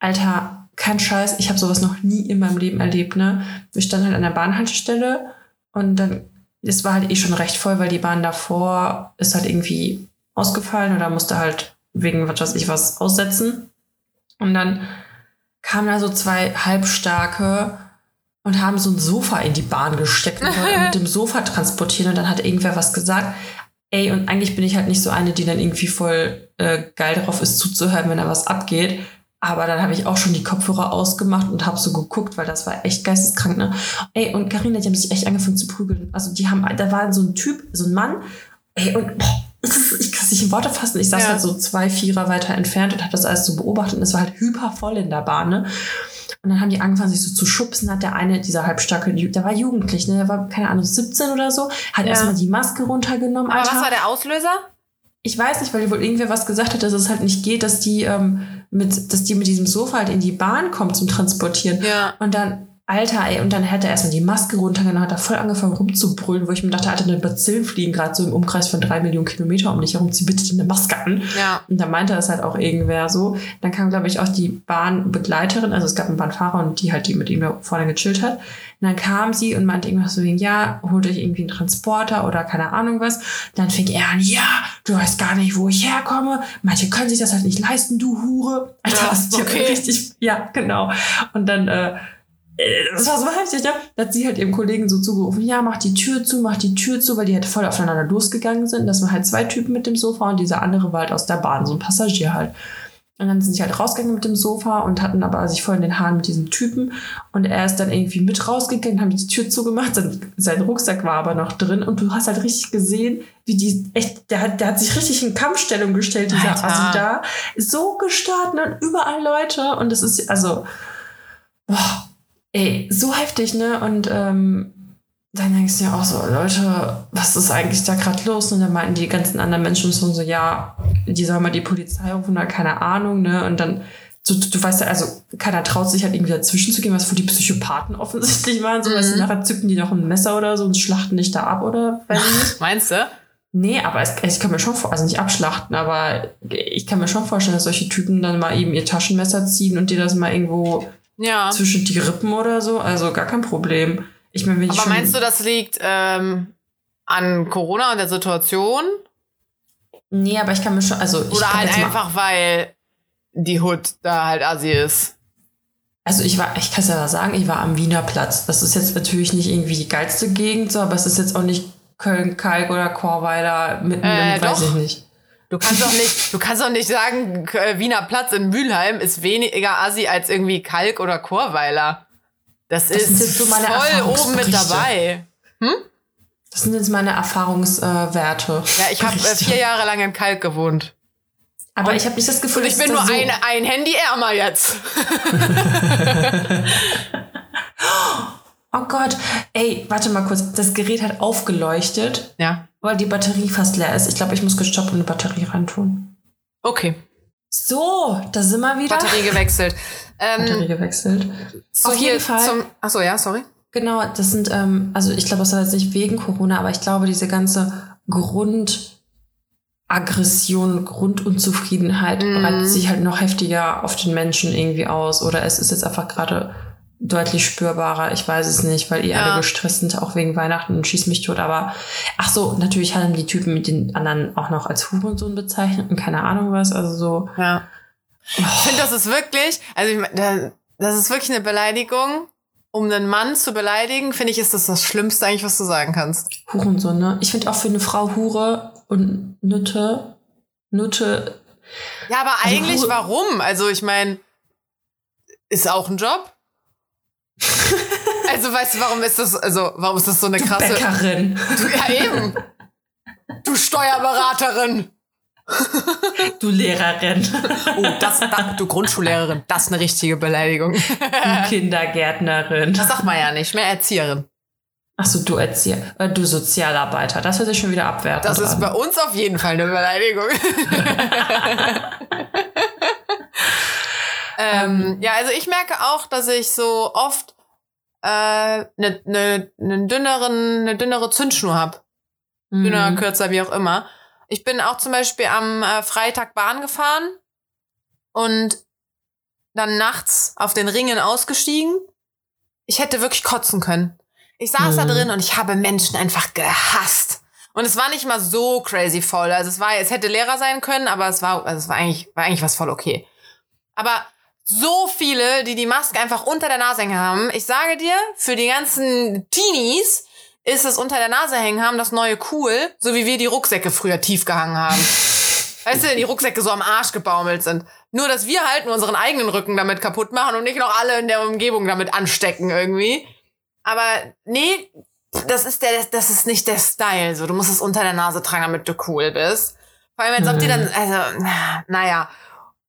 Alter, kein Scheiß, ich habe sowas noch nie in meinem Leben erlebt, ne? Wir standen halt an der Bahnhaltestelle und dann, es war halt eh schon recht voll, weil die Bahn davor ist halt irgendwie ausgefallen oder musste halt wegen was weiß ich was aussetzen. Und dann kamen da so zwei Halbstarke und haben so ein Sofa in die Bahn gesteckt und mit dem Sofa transportieren und dann hat irgendwer was gesagt. Ey, und eigentlich bin ich halt nicht so eine, die dann irgendwie voll äh, geil darauf ist zuzuhören, wenn da was abgeht. Aber dann habe ich auch schon die Kopfhörer ausgemacht und habe so geguckt, weil das war echt geisteskrank, ne? Ey, und Karina, die haben sich echt angefangen zu prügeln. Also die haben, da war so ein Typ, so ein Mann, ey, und boah, ich kann es nicht in Worte fassen. Ich saß Ja. halt so zwei Vierer weiter entfernt und habe das alles so beobachtet und es war halt hyper voll in der Bahn, ne? Und dann haben die angefangen, sich so zu schubsen. Hat der eine, dieser halbstarke, der war jugendlich, ne? Der war, keine Ahnung, 17 oder so. Hat Ja. erstmal die Maske runtergenommen. Aber Alter. was war der Auslöser? Ich weiß nicht, weil wohl irgendwer was gesagt hat, dass es halt nicht geht, dass die, ähm, mit, dass die mit diesem Sofa halt in die Bahn kommt zum Transportieren. Ja. Und dann, Alter, ey, und dann hat er erstmal die Maske runtergenommen, hat da voll angefangen rumzubrüllen, wo ich mir dachte, Alter, eine Bazillen fliegen gerade so im Umkreis von drei Millionen Kilometer um dich herum, zieh bitte eine Maske an. Ja. Und da meinte das halt auch irgendwer so. Dann kam, glaube ich, auch die Bahnbegleiterin, also es gab einen Bahnfahrer und die halt, die mit ihm da vorne gechillt hat. Und dann kam sie und meinte irgendwas so, ja, holt euch irgendwie einen Transporter oder keine Ahnung was. Dann fing er an, ja, du weißt gar nicht, wo ich herkomme. Manche können sich das halt nicht leisten, du Hure. Alter, Ja, das ist ja okay. richtig, ja, genau. Und dann, äh, das war so heftig, ne? Da hat sie halt ihrem Kollegen so zugerufen, ja, mach die Tür zu, mach die Tür zu, weil die halt voll aufeinander losgegangen sind. Das waren halt zwei Typen mit dem Sofa und dieser andere war halt aus der Bahn, so ein Passagier halt. Und dann sind sie halt rausgegangen mit dem Sofa und hatten aber sich voll in den Haaren mit diesem Typen. Und er ist dann irgendwie mit rausgegangen, haben die Tür zugemacht, sein, sein Rucksack war aber noch drin. Und du hast halt richtig gesehen, wie die, echt, der hat, der hat sich richtig in Kampfstellung gestellt, dieser Alter. Assi da. So gestartet und überall Leute. Und das ist, also, boah, ey, so heftig, ne? Und ähm, dann denkst du ja auch so, Leute, was ist eigentlich da gerade los? Und dann meinten die ganzen anderen Menschen schon so, ja, die sollen mal die Polizei rufen oder keine Ahnung, ne? Und dann, du, du, du weißt ja, also keiner traut sich halt irgendwie dazwischen zu gehen, was für die Psychopathen offensichtlich waren. So, Mhm. weißt du, nachher zücken die noch ein Messer oder so und schlachten dich da ab oder weiß ich nicht. Meinst du? Nee, aber es, ich kann mir schon vor, also nicht abschlachten, aber ich kann mir schon vorstellen, dass solche Typen dann mal eben ihr Taschenmesser ziehen und dir das mal irgendwo Ja. zwischen die Rippen oder so. Also gar kein Problem. Ich ich Aber meinst du, das liegt ähm, an Corona und der Situation? Nee, aber ich kann mir schon, also Oder halt einfach, weil die Hood da halt assi ist? Also ich war, ich kann es ja mal sagen, ich war am Wiener Platz. Das ist jetzt natürlich nicht irgendwie die geilste Gegend, so, aber es ist jetzt auch nicht Köln, Kalk oder Chorweiler mitten Äh, im, weiß doch. ich nicht. Du kannst doch nicht, du kannst doch nicht sagen, K- Wiener Platz in Mülheim ist weniger assi als irgendwie Kalk oder Chorweiler. Das, Das ist so meine voll oben mit dabei. Das sind jetzt meine Erfahrungswerte. Ja, ich habe äh, vier Jahre lang in Kalk gewohnt. Aber ich habe nicht das Gefühl, Und ich dass bin nur so, ein, ein Handy ärmer jetzt. Oh Gott, ey, warte mal kurz. Das Gerät hat aufgeleuchtet, Ja. weil die Batterie fast leer ist. Ich glaube, ich muss gestoppt und eine Batterie reintun. Okay. So, da sind wir wieder. Batterie gewechselt. Batterie Ähm, gewechselt. so Auf jeden Fall. Zum, achso, ja, sorry. Genau, das sind, ähm, also ich glaube, das war jetzt nicht wegen Corona, aber ich glaube, diese ganze Grundaggression, Grundunzufriedenheit Mhm. breitet sich halt noch heftiger auf den Menschen irgendwie aus. Oder es ist jetzt einfach gerade deutlich spürbarer, ich weiß es nicht, weil ihr Ja. alle gestresst sind, auch wegen Weihnachten und schieß mich tot. Aber ach so, natürlich haben die Typen mit den anderen auch noch als Hurensohn bezeichnet und keine Ahnung was. Also so, Ja. Ich finde, das ist wirklich, also ich, das ist wirklich eine Beleidigung. Um einen Mann zu beleidigen, finde ich, ist das das Schlimmste eigentlich, was du sagen kannst. Hurensohn, ne? Ich finde auch für eine Frau Hure und Nutte, Nutte Ja, aber Also eigentlich Hure- warum? Also ich meine, ist auch ein Job. Also weißt du, warum ist das, also warum ist das so eine krasse. Bäckerin. Du, ja, eben. Du Steuerberaterin. Du Lehrerin. Oh, das, da, du Grundschullehrerin, das ist eine richtige Beleidigung. Du Kindergärtnerin. Das sagt man ja nicht, mehr Erzieherin. Achso, du Erzieher. Äh, du Sozialarbeiter. Das hört sich schon wieder abwertend Das ist an. bei uns auf jeden Fall eine Beleidigung. ähm, ja, also ich merke auch, dass ich so oft eine äh, ne, ne, ne dünneren, ne dünnere Zündschnur hab. Dünner, Mhm. kürzer, wie auch immer. Ich bin auch zum Beispiel am äh, Freitag Bahn gefahren und dann nachts auf den Ringen ausgestiegen. Ich hätte wirklich kotzen können. Ich saß da Mhm. drin und ich habe Menschen einfach gehasst. Und es war nicht mal so crazy voll. Also es war, es hätte leerer sein können, aber es war, also es war eigentlich, war eigentlich was voll okay. Aber so viele, die die Maske einfach unter der Nase hängen haben. Ich sage dir, für die ganzen Teenies ist es unter der Nase hängen haben das neue cool, so wie wir die Rucksäcke früher tief gehangen haben. Weißt du, die Rucksäcke so am Arsch gebaumelt sind. Nur, dass wir halt nur unseren eigenen Rücken damit kaputt machen und nicht noch alle in der Umgebung damit anstecken irgendwie. Aber nee, das ist der, das ist nicht der Style. So, du musst es unter der Nase tragen, damit du cool bist. Vor allem, als ob die dann, also, naja.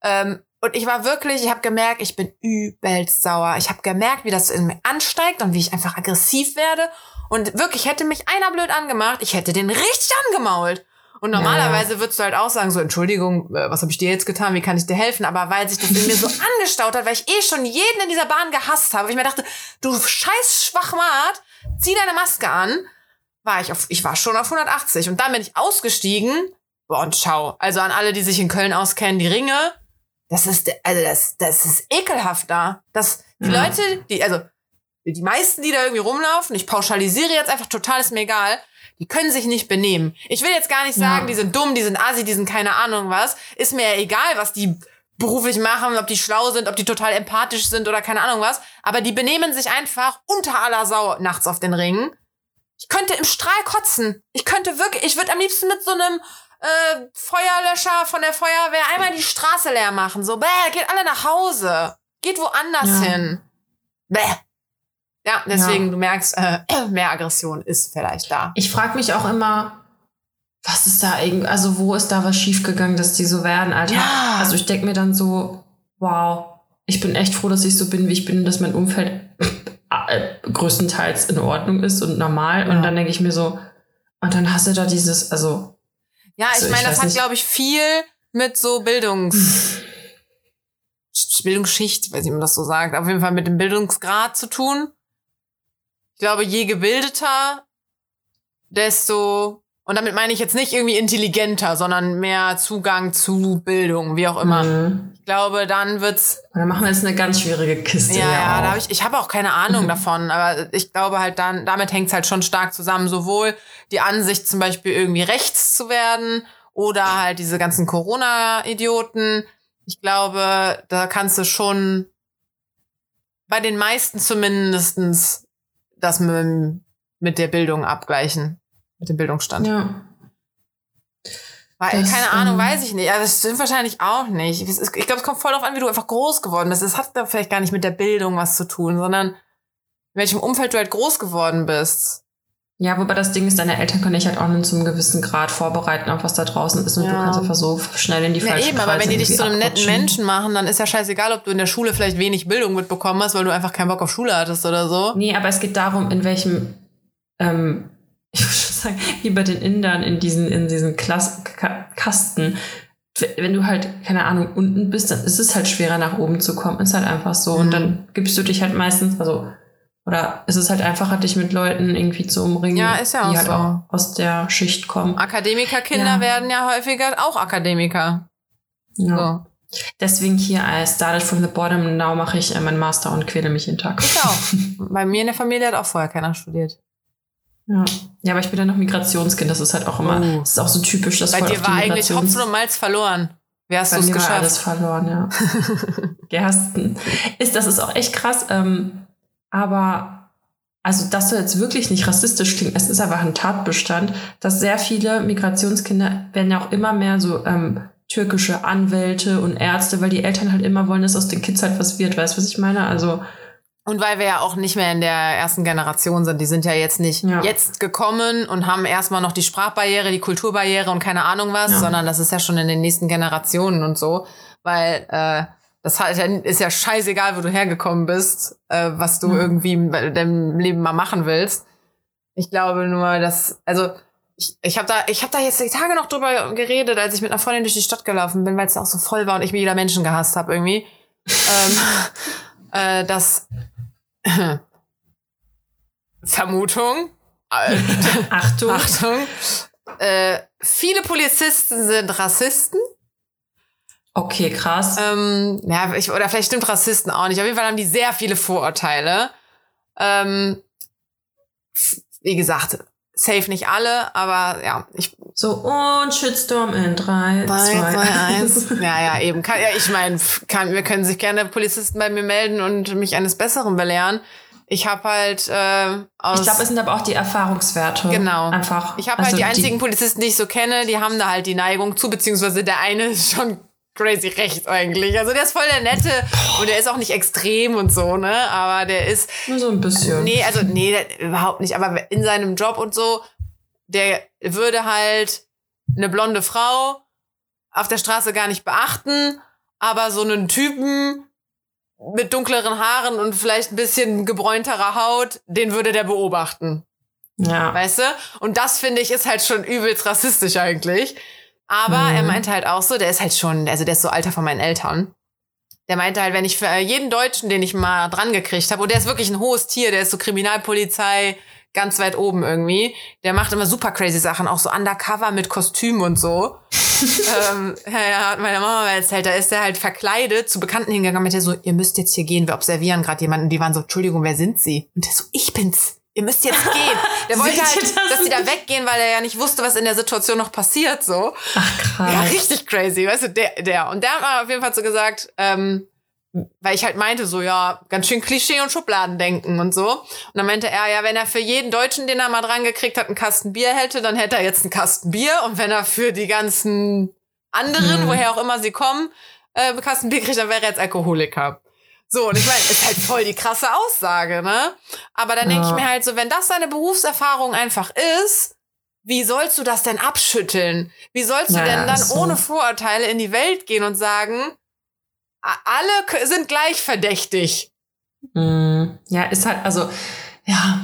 Ähm, und ich war wirklich, ich habe gemerkt, ich bin übelst sauer. Ich habe gemerkt, wie das in mir ansteigt und wie ich einfach aggressiv werde. Und wirklich, hätte mich einer blöd angemacht, ich hätte den richtig angemault. Und normalerweise würdest du halt auch sagen, so, Entschuldigung, äh, was habe ich dir jetzt getan, wie kann ich dir helfen? Aber weil sich das in mir so angestaut hat, weil ich eh schon jeden in dieser Bahn gehasst habe, ich mir dachte, du scheiß Schwachmat, zieh deine Maske an, war ich auf, ich war schon auf 180 und dann bin ich ausgestiegen, boah, und schau. Also an alle, die sich in Köln auskennen, die Ringe, das ist, also das, das ist ekelhaft da. Das, die Ja. Leute, die, also, die meisten, die da irgendwie rumlaufen, ich pauschalisiere jetzt einfach total, ist mir egal, die können sich nicht benehmen. Ich will jetzt gar nicht Ja. sagen, die sind dumm, die sind assi, die sind keine Ahnung was. Ist mir ja egal, was die beruflich machen, ob die schlau sind, ob die total empathisch sind oder keine Ahnung was. Aber die benehmen sich einfach unter aller Sau nachts auf den Ringen. Ich könnte im Strahl kotzen. Ich könnte wirklich, ich würde am liebsten mit so einem äh, Feuerlöscher von der Feuerwehr einmal die Straße leer machen. So, bäh, geht alle nach Hause. Geht woanders Ja. hin. Bäh. Ja, deswegen, du merkst, äh, mehr Aggression ist vielleicht da. Ich frage mich auch immer, was ist da irgendwie, also wo ist da was schiefgegangen, dass die so werden, Alter? Ja. Also ich denke mir dann so, wow, ich bin echt froh, dass ich so bin, wie ich bin, und dass mein Umfeld äh, größtenteils in Ordnung ist und normal. Ja. Und dann denke ich mir so, und dann hast du da dieses, also Ja, ich Also, ich meine, das hat, glaube ich, viel mit so Bildungs Bildungsschicht, weiß nicht, wie man das so sagt, auf jeden Fall mit dem Bildungsgrad zu tun. Ich glaube, je gebildeter, desto, und damit meine ich jetzt nicht irgendwie intelligenter, sondern mehr Zugang zu Bildung, wie auch immer. mh. Ich glaube, dann wird's dann machen wir jetzt eine ganz schwierige Kiste. ja, ja, da hab ich, ich habe auch keine Ahnung davon, aber ich glaube halt dann, damit hängt's halt schon stark zusammen, sowohl die Ansicht zum Beispiel irgendwie rechts zu werden oder halt diese ganzen Corona-Idioten. Ich glaube, da kannst du schon bei den meisten zumindestens das mit, mit der Bildung abgleichen, mit dem Bildungsstand. ja. Weil, Das, keine Ahnung, ähm, weiß ich nicht. Also das stimmt wahrscheinlich auch nicht. Ich glaube, es kommt voll darauf an, wie du einfach groß geworden bist. Es hat da vielleicht gar nicht mit der Bildung was zu tun, sondern in welchem Umfeld du halt groß geworden bist. Ja, wobei das Ding ist, deine Eltern können dich halt auch nur zu einem gewissen Grad vorbereiten, auf was da draußen ist. Und du Ja. kannst einfach so schnell in die Ja, falsche eben, aber Kreise wenn die dich zu einem netten. Menschen machen, dann ist ja scheißegal, ob du in der Schule vielleicht wenig Bildung mitbekommen hast, weil du einfach keinen Bock auf Schule hattest oder so. Nee, aber es geht darum, in welchem, ähm, ich würde schon sagen, wie bei den Indern in diesen, in diesen Klas Ka Kasten. Wenn du halt, keine Ahnung, unten bist, dann ist es halt schwerer nach oben zu kommen. Ist halt einfach so. Mhm. Und dann gibst du dich halt meistens, also, oder ist es halt einfacher, dich mit Leuten irgendwie zu umringen, Ja, ist ja die auch halt so. auch aus der Schicht kommen. Akademikerkinder Ja. werden ja häufiger auch Akademiker. Ja. So. Deswegen hier, I started from the bottom, now mache ich äh, meinen Master und quäle mich jeden Tag. Auch. Bei mir in der Familie hat auch vorher keiner studiert. Ja. ja, aber ich bin ja noch Migrationskind, das ist halt auch immer, Oh. das ist auch so typisch, dass Bei dir war eigentlich Hopfen und Malz verloren. Wie hast du es war alles geschafft? verloren, ja. Gersten. Ist, das ist auch echt krass. Ähm, aber also, dass du jetzt wirklich nicht rassistisch klingst, es ist einfach ein Tatbestand, dass sehr viele Migrationskinder werden ja auch immer mehr so ähm, türkische Anwälte und Ärzte, weil die Eltern halt immer wollen, dass aus den Kids halt was wird. Weißt du, was ich meine? Also, Und weil wir ja auch nicht mehr in der ersten Generation sind, die sind ja jetzt nicht Ja. jetzt gekommen und haben erstmal noch die Sprachbarriere, die Kulturbarriere und keine Ahnung was, Ja. sondern das ist ja schon in den nächsten Generationen und so, weil äh, das ist ja scheißegal, wo du hergekommen bist, äh, was du Ja. irgendwie in deinem Leben mal machen willst. Ich glaube nur, dass, also ich, ich habe da, ich habe da jetzt die Tage noch drüber geredet, als ich mit einer Freundin durch die Stadt gelaufen bin, weil es auch so voll war und ich mir wieder Menschen gehasst habe irgendwie. ähm, äh, dass Vermutung, Achtung. Achtung, äh, viele Polizisten sind Rassisten Okay, krass. Ähm, ja, ich, oder vielleicht stimmt Rassisten auch nicht. Auf jeden Fall haben die sehr viele Vorurteile. Ähm, wie gesagt, safe nicht alle, aber ja, ich. So, und Shitstorm in 3, 2, 1. Ja, ja, eben. Kann, ja, ich meine, wir können sich gerne Polizisten bei mir melden und mich eines Besseren belehren. Ich habe halt äh, aus. Ich glaube, es sind aber auch die Erfahrungswerte. Genau. Einfach. Ich habe halt also halt die einzigen die Polizisten, die ich so kenne, die haben da halt die Neigung zu, beziehungsweise der eine ist schon crazy rechts eigentlich. Also der ist voll der Nette und der ist auch nicht extrem und so, ne? Aber der ist. Nur so ein bisschen. Nee, also nee, der, überhaupt nicht. Aber in seinem Job und so, der würde halt eine blonde Frau auf der Straße gar nicht beachten, aber so einen Typen mit dunkleren Haaren und vielleicht ein bisschen gebräunterer Haut, den würde der beobachten. Ja. Weißt du? Und das finde ich ist halt schon übelst rassistisch eigentlich. Aber mhm. er meinte halt auch so, der ist halt schon, also der ist so alter von meinen Eltern. Der meinte halt, wenn ich für jeden Deutschen, den ich mal dran gekriegt habe, und der ist wirklich ein hohes Tier, der ist so Kriminalpolizei, ganz weit oben irgendwie. Der macht immer super crazy Sachen, auch so undercover mit Kostüm und so. ähm, ja, hat meine Mama erzählt, da ist er halt verkleidet zu Bekannten hingegangen und meinte so, ihr müsst jetzt hier gehen, wir observieren gerade jemanden. Und die waren so, Entschuldigung, wer sind Sie? Und der so, ich bin's ihr müsst jetzt gehen. Der wollte halt, das dass sie da weggehen, weil er ja nicht wusste, was in der Situation noch passiert, so. Ach, krass. Ja, richtig crazy, weißt du, der, der. Und der hat auf jeden Fall so gesagt, ähm, weil ich halt meinte, so, ja, ganz schön Klischee und Schubladen denken und so. Und dann meinte er, ja, wenn er für jeden Deutschen, den er mal dran gekriegt hat, einen Kasten Bier hätte, dann hätte er jetzt einen Kasten Bier. Und wenn er für die ganzen anderen, hm. woher auch immer sie kommen, äh, einen Kasten Bier kriegt, dann wäre er jetzt Alkoholiker. So, und ich meine, ist halt voll die krasse Aussage, ne? Aber dann denke ja. ich mir halt so, wenn das deine Berufserfahrung einfach ist, wie sollst du das denn abschütteln? Wie sollst du naja, denn dann so. ohne Vorurteile in die Welt gehen und sagen, alle sind gleich verdächtig? Mm, ja, ist halt, also, ja,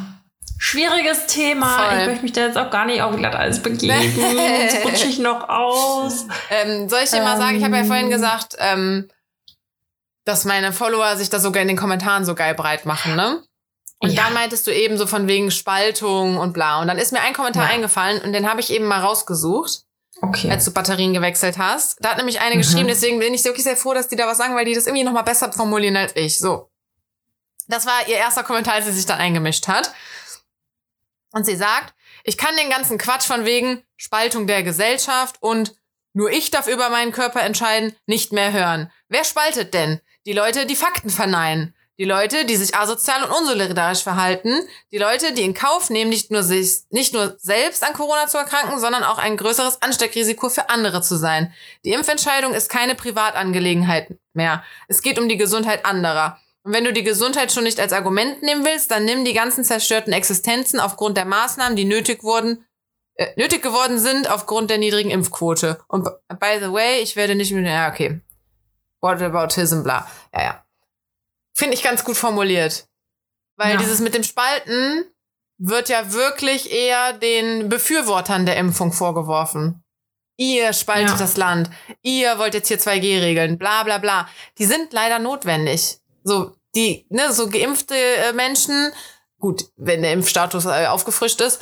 schwieriges Thema. Voll. Ich möchte mich da jetzt auch gar nicht auf alles begeben. Jetzt rutsche ich noch aus. Ähm, soll ich dir ähm, mal sagen, ich habe ja vorhin gesagt, ähm, dass meine Follower sich da sogar in den Kommentaren so geil breit machen, ne? Und ja. dann meintest du eben so von wegen Spaltung und bla. Und dann ist mir ein Kommentar ja. eingefallen und den habe ich eben mal rausgesucht. Okay. Als du Batterien gewechselt hast. Da hat nämlich eine mhm. geschrieben, deswegen bin ich wirklich sehr froh, dass die da was sagen, weil die das irgendwie noch mal besser formulieren als ich. So. Das war ihr erster Kommentar, als sie sich dann eingemischt hat. Und sie sagt, ich kann den ganzen Quatsch von wegen Spaltung der Gesellschaft und nur ich darf über meinen Körper entscheiden, nicht mehr hören. Wer spaltet denn? Die Leute, die Fakten verneinen. Die Leute, die sich asozial und unsolidarisch verhalten. Die Leute, die in Kauf nehmen, nicht nur sich, nicht nur selbst an Corona zu erkranken, sondern auch ein größeres Ansteckrisiko für andere zu sein. Die Impfentscheidung ist keine Privatangelegenheit mehr. Es geht um die Gesundheit anderer. Und wenn du die Gesundheit schon nicht als Argument nehmen willst, dann nimm die ganzen zerstörten Existenzen aufgrund der Maßnahmen, die nötig wurden, äh, nötig geworden sind aufgrund der niedrigen Impfquote. Und by the way, ich werde nicht mit, ja, okay. What Whataboutism, bla. Ja, ja. Finde ich ganz gut formuliert. Weil ja. dieses mit dem Spalten wird ja wirklich eher den Befürwortern der Impfung vorgeworfen. Ihr spaltet ja. das Land. Ihr wollt jetzt hier 2G-Regeln. Bla, bla, bla. Die sind leider notwendig. So, die, ne, so geimpfte äh, Menschen, gut, wenn der Impfstatus äh, aufgefrischt ist,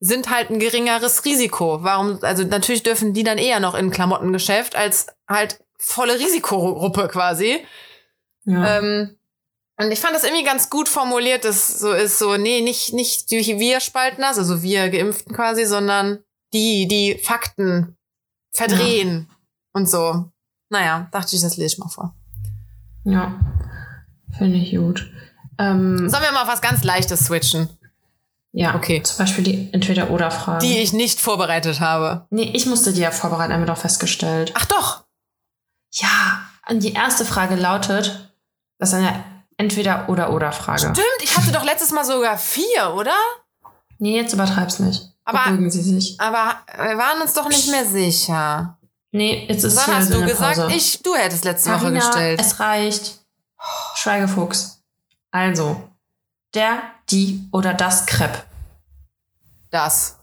sind halt ein geringeres Risiko. Warum, also natürlich dürfen die dann eher noch in Klamottengeschäft als halt volle Risikogruppe quasi. Ja. Ähm, und ich fand das irgendwie ganz gut formuliert, dass so ist so, nee, nicht, nicht die wir spalten das, also wir Geimpften quasi, sondern die, die Fakten verdrehen ja. und so. Naja, dachte ich, das lese ich mal vor. Ja, finde ich gut. Ähm, Sollen wir mal auf was ganz Leichtes switchen? Ja, okay. Zum Beispiel die Entweder-Oder-Frage. Die ich nicht vorbereitet habe. Nee, ich musste die ja vorbereiten, haben wir doch festgestellt. Ach doch. Ja, und die erste Frage lautet, das ist eine Entweder-Oder-Oder-Frage. Stimmt, ich hatte doch letztes Mal sogar vier, oder? Nee, jetzt übertreib's nicht. Aber, Sie sich. aber wir waren uns doch nicht mehr sicher. Nee, jetzt ist es Wann hast du gesagt, Pause. ich, du hättest letzte Carina, Woche gestellt. Es reicht. Schweigefuchs. Also, der, die oder das Crepe? Das.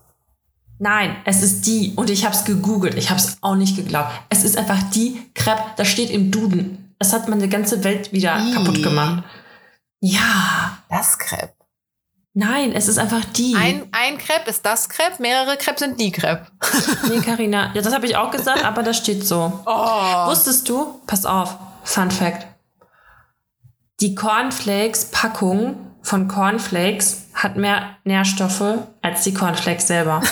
Nein, es ist die. Und ich habe es gegoogelt. Ich habe es auch nicht geglaubt. Es ist einfach die Crepe. Das steht im Duden. Das hat meine ganze Welt wieder Ii. kaputt gemacht. Ja. Das Crepe. Nein, es ist einfach die. Ein, ein Crepe ist das Crepe, mehrere Crepe sind die Crepe. nee, Carina. Ja, das habe ich auch gesagt, aber das steht so. Oh. Wusstest du? Pass auf. Fun Fact. Die Cornflakes-Packung von Cornflakes hat mehr Nährstoffe als die Cornflakes selber.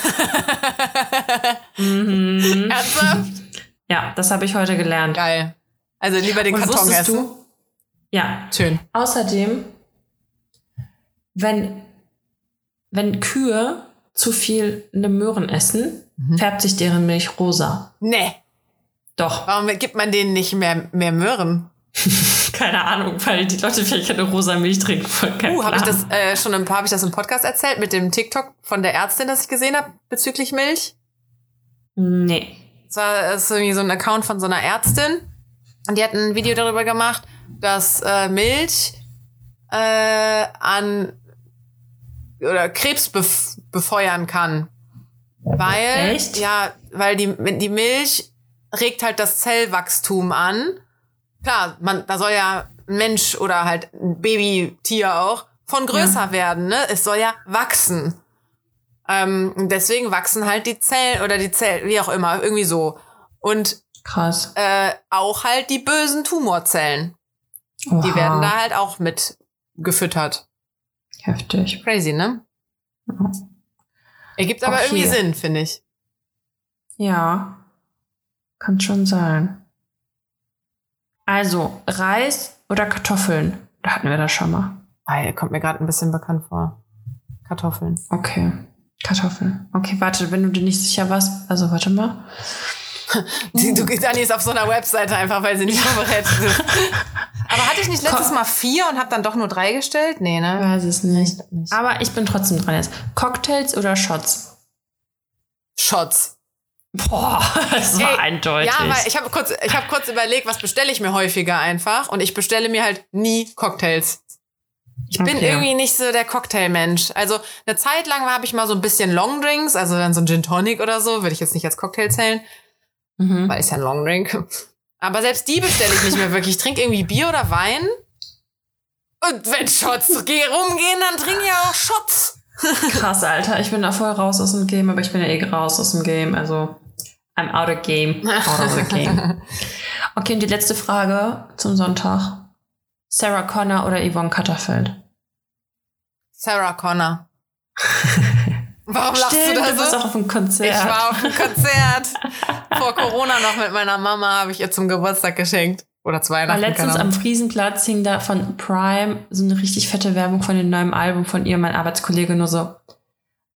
Mhm. Ernsthaft? Ja, das habe ich heute gelernt. Geil. Also lieber den Und Karton essen. du? Ja. Schön. Außerdem, wenn, wenn Kühe zu viel eine Möhren essen, Mhm. färbt sich deren Milch rosa. Nee. Doch. Warum gibt man denen nicht mehr, mehr Möhren? Keine Ahnung, weil die Leute vielleicht keine rosa Milch trinken wollen. Uh, habe ich das äh, schon im, hab ich das im Podcast erzählt mit dem TikTok von der Ärztin, das ich gesehen habe bezüglich Milch? Nee. Es war es ist irgendwie so ein Account von so einer Ärztin und die hat ein Video darüber gemacht, dass äh, Milch äh, an oder Krebs bef befeuern kann. Weil, Echt? ja, weil die, die Milch regt halt das Zellwachstum an. Klar, man, da soll ja ein Mensch oder halt ein Babytier auch von größer werden, ne? Es soll ja wachsen. Ähm, deswegen wachsen halt die Zellen oder die Zellen, wie auch immer, irgendwie so. Und Krass. äh, auch halt die bösen Tumorzellen. Oha. Die werden da halt auch mit gefüttert. Heftig. Crazy, ne? Ja. Ergibt aber Okay. irgendwie Sinn, finde ich. Ja. Kann schon sein. Also, Reis oder Kartoffeln? Da hatten wir das schon mal. Weil kommt mir gerade ein bisschen bekannt vor. Kartoffeln. Okay. Kartoffeln. Okay, warte, wenn du dir nicht sicher warst. Also, warte mal. Die, du gehst Anni ist auf so einer Webseite einfach, weil sie nicht vorbereitet ist. Aber hatte ich nicht letztes Mal vier und habe dann doch nur drei gestellt? Nee, ne? Weiß es nicht. nicht. Aber ich bin trotzdem dran jetzt. Cocktails oder Shots? Shots. Boah, das war Ey, eindeutig. Ja, weil ich habe kurz, ich habe kurz überlegt, was bestelle ich mir häufiger einfach und ich bestelle mir halt nie Cocktails. Ich bin Okay. irgendwie nicht so der Cocktailmensch. Also eine Zeit lang habe ich mal so ein bisschen Longdrinks, also dann so ein Gin Tonic oder so, würde ich jetzt nicht als Cocktail zählen, mhm. weil ist ja ein Longdrink. Aber selbst die bestelle ich nicht mehr wirklich. Ich trinke irgendwie Bier oder Wein. Und wenn Shots geh- rumgehen, dann trinke ich auch Shots. Krass, Alter. Ich bin da voll raus aus dem Game, aber ich bin ja eh raus aus dem Game. Also, I'm out of game. Out of the game. Okay, und die letzte Frage zum Sonntag. Sarah Connor oder Yvonne Katterfeld? Sarah Connor. Warum lachst Stimmt, du da du warst so? auch auf dem Konzert. Ich war auf dem Konzert. Vor Corona noch mit meiner Mama habe ich ihr zum Geburtstag geschenkt. Oder zu Weihnachten. letztens keine am. Friesenplatz hing da von Prime so eine richtig fette Werbung von dem neuen Album von ihr, mein Arbeitskollege, nur so,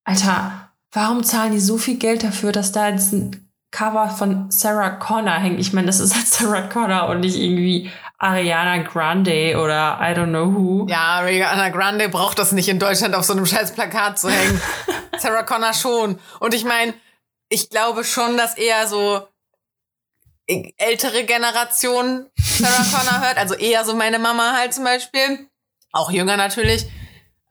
Alter, warum zahlen die so viel Geld dafür, dass da jetzt ein Cover von Sarah Connor hängt? Ich meine, das ist halt Sarah Connor und nicht irgendwie Ariana Grande oder I don't know who. Ja, Ariana Grande braucht das nicht in Deutschland auf so einem scheiß Plakat zu hängen. Sarah Connor schon. Und ich meine, ich glaube schon, dass eher so ältere Generation Sarah Connor hört. Also eher so meine Mama halt zum Beispiel. Auch jünger natürlich.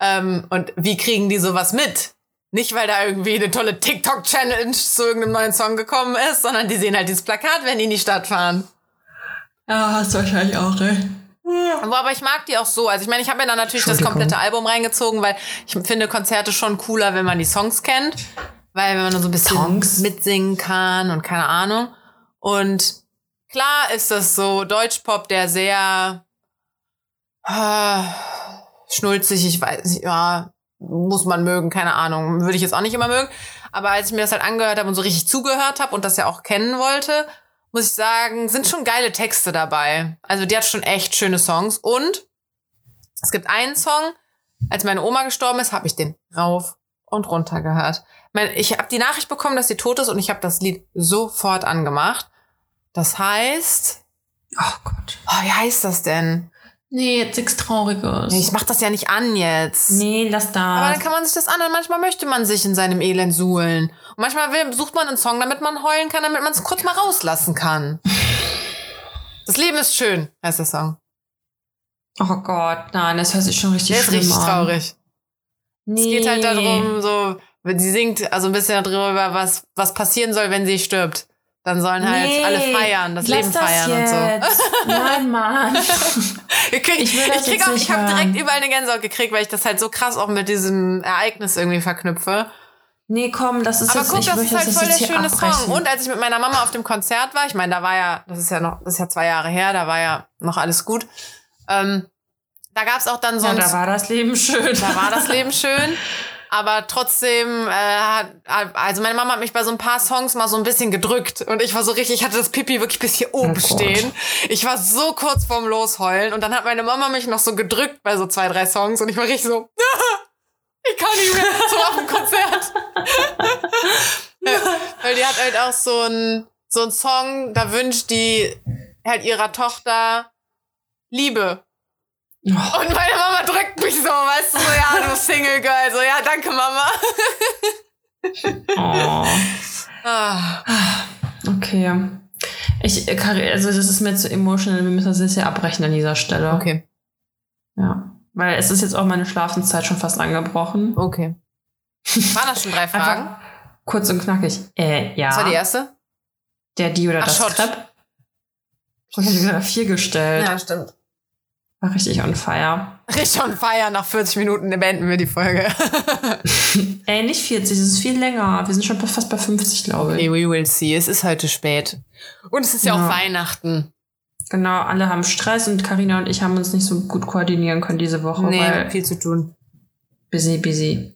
Ähm, und wie kriegen die sowas mit? Nicht, weil da irgendwie eine tolle TikTok-Challenge zu irgendeinem neuen Song gekommen ist, sondern die sehen halt dieses Plakat, wenn die in die Stadt fahren. Ja, hast du wahrscheinlich auch recht. Aber, aber ich mag die auch so. Also ich meine, ich habe mir dann natürlich das komplette Album reingezogen, weil ich finde Konzerte schon cooler, wenn man die Songs kennt. Weil wenn man so ein bisschen Songs? mitsingen kann und keine Ahnung. Und klar ist das so Deutschpop, der sehr äh, schnulzig, ich weiß nicht, ja, muss man mögen, keine Ahnung, würde ich jetzt auch nicht immer mögen. Aber als ich mir das halt angehört habe und so richtig zugehört habe und das ja auch kennen wollte, muss ich sagen, sind schon geile Texte dabei. Also die hat schon echt schöne Songs. Und es gibt einen Song, als meine Oma gestorben ist, habe ich den rauf und runter gehört. Ich habe die Nachricht bekommen, dass sie tot ist und ich habe das Lied sofort angemacht. Das heißt, Oh Gott. oh, wie heißt das denn? Nee, jetzt nichts Trauriges. Ich mach das ja nicht an jetzt. nee, lass da. Aber dann kann man sich das anhören. Manchmal möchte man sich in seinem Elend suhlen. Und manchmal will, sucht man einen Song, damit man heulen kann, damit man es kurz mal rauslassen kann. Das Leben ist schön, heißt der Song. oh Gott, nein, das hört sich schon richtig Der ist schlimm richtig an. traurig. Nee. Es geht halt darum, so, wenn sie singt also ein bisschen darüber, was, was passieren soll, wenn sie stirbt. Dann sollen halt Nee, alle feiern, das Leben feiern jetzt. und so. Nein, Mann. Ich, krieg, Ich ich, das krieg auch, ich habe direkt überall eine Gänsehaut gekriegt, weil ich das halt so krass auch mit diesem Ereignis irgendwie verknüpfe. Nee, komm, das ist Aber jetzt, guck, das ist halt das voll der schöne abbrechen. Song. Und als ich mit meiner Mama auf dem Konzert war, ich meine, da war ja, das ist ja noch, das ist ja zwei Jahre her, da war ja noch alles gut. Ähm, da gab's auch dann ja, sonst da war das Leben schön. da war das Leben schön. Aber trotzdem, äh, hat, also meine Mama hat mich bei so ein paar Songs mal so ein bisschen gedrückt. Und ich war so richtig, ich hatte das Pipi wirklich bis hier oben Oh stehen. Ich war so kurz vorm Losheulen. Und dann hat meine Mama mich noch so gedrückt bei so zwei, drei Songs. Und ich war richtig so, ich kann nicht mehr, so auf dem Konzert. Weil die hat halt auch so ein, so ein Song, da wünscht die halt ihrer Tochter Liebe. Oh, Und meine Mama drückt mich so, weißt du, so, ja, du Single Girl, so, ja, danke, Mama. oh. Ah, Okay. Ich, also das ist mir zu emotional, wir müssen das jetzt hier abbrechen an dieser Stelle. okay, Ja. Weil es ist jetzt auch meine Schlafenszeit schon fast angebrochen. okay. Waren das schon drei Fragen? Einfach kurz und knackig. Äh, ja. Was war die erste? Der, die oder Ach, das Shot. Crepe. Ich hätte wieder vier gestellt. stimmt. War richtig on fire. Richtig on fire, nach 40 Minuten beenden wir die Folge. Ey, nicht 40, es ist viel länger. Wir sind schon fast bei 50, glaube ich. okay, we will see. Es ist heute spät. Und es ist ja, Ja. auch Weihnachten. Genau, alle haben Stress und Karina und ich haben uns nicht so gut koordinieren können diese Woche, Nee, weil viel zu tun. busy, busy.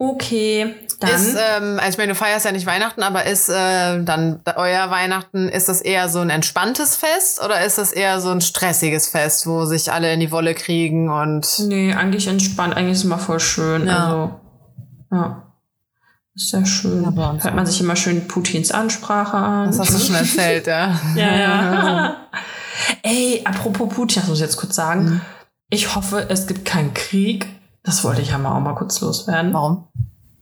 Okay, dann. Ist, ähm, also ich meine, du feierst ja nicht Weihnachten, aber ist äh, dann euer Weihnachten, ist das eher so ein entspanntes Fest oder ist das eher so ein stressiges Fest, wo sich alle in die Wolle kriegen und nee, eigentlich entspannt. Eigentlich ist es immer voll schön. Ja. Also, ja. Ist sehr schön. Ja, Hört man sich immer schön Putins Ansprache an. das hast du schon erzählt, ja. Ja, ja. Ey, apropos Putin, das muss ich jetzt kurz sagen. Mhm. Ich hoffe, es gibt keinen Krieg. Das wollte ich ja mal auch mal kurz loswerden. Warum?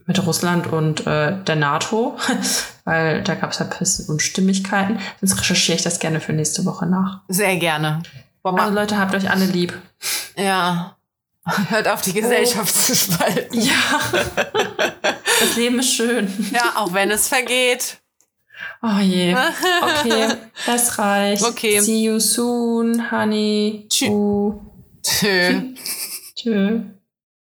Mit Russland und äh, der NATO. Weil da gab es halt ein bisschen Unstimmigkeiten. Sonst recherchiere ich das gerne für nächste Woche nach. Sehr gerne. Boah, Also Leute, habt euch alle lieb. ja. Hört auf, die Gesellschaft zu spalten. Ja. das Leben ist schön. Ja, auch wenn es vergeht. Oh je. Okay, das reicht. Okay. See you soon, honey. Tschü- Uh, Tschö. Tschö.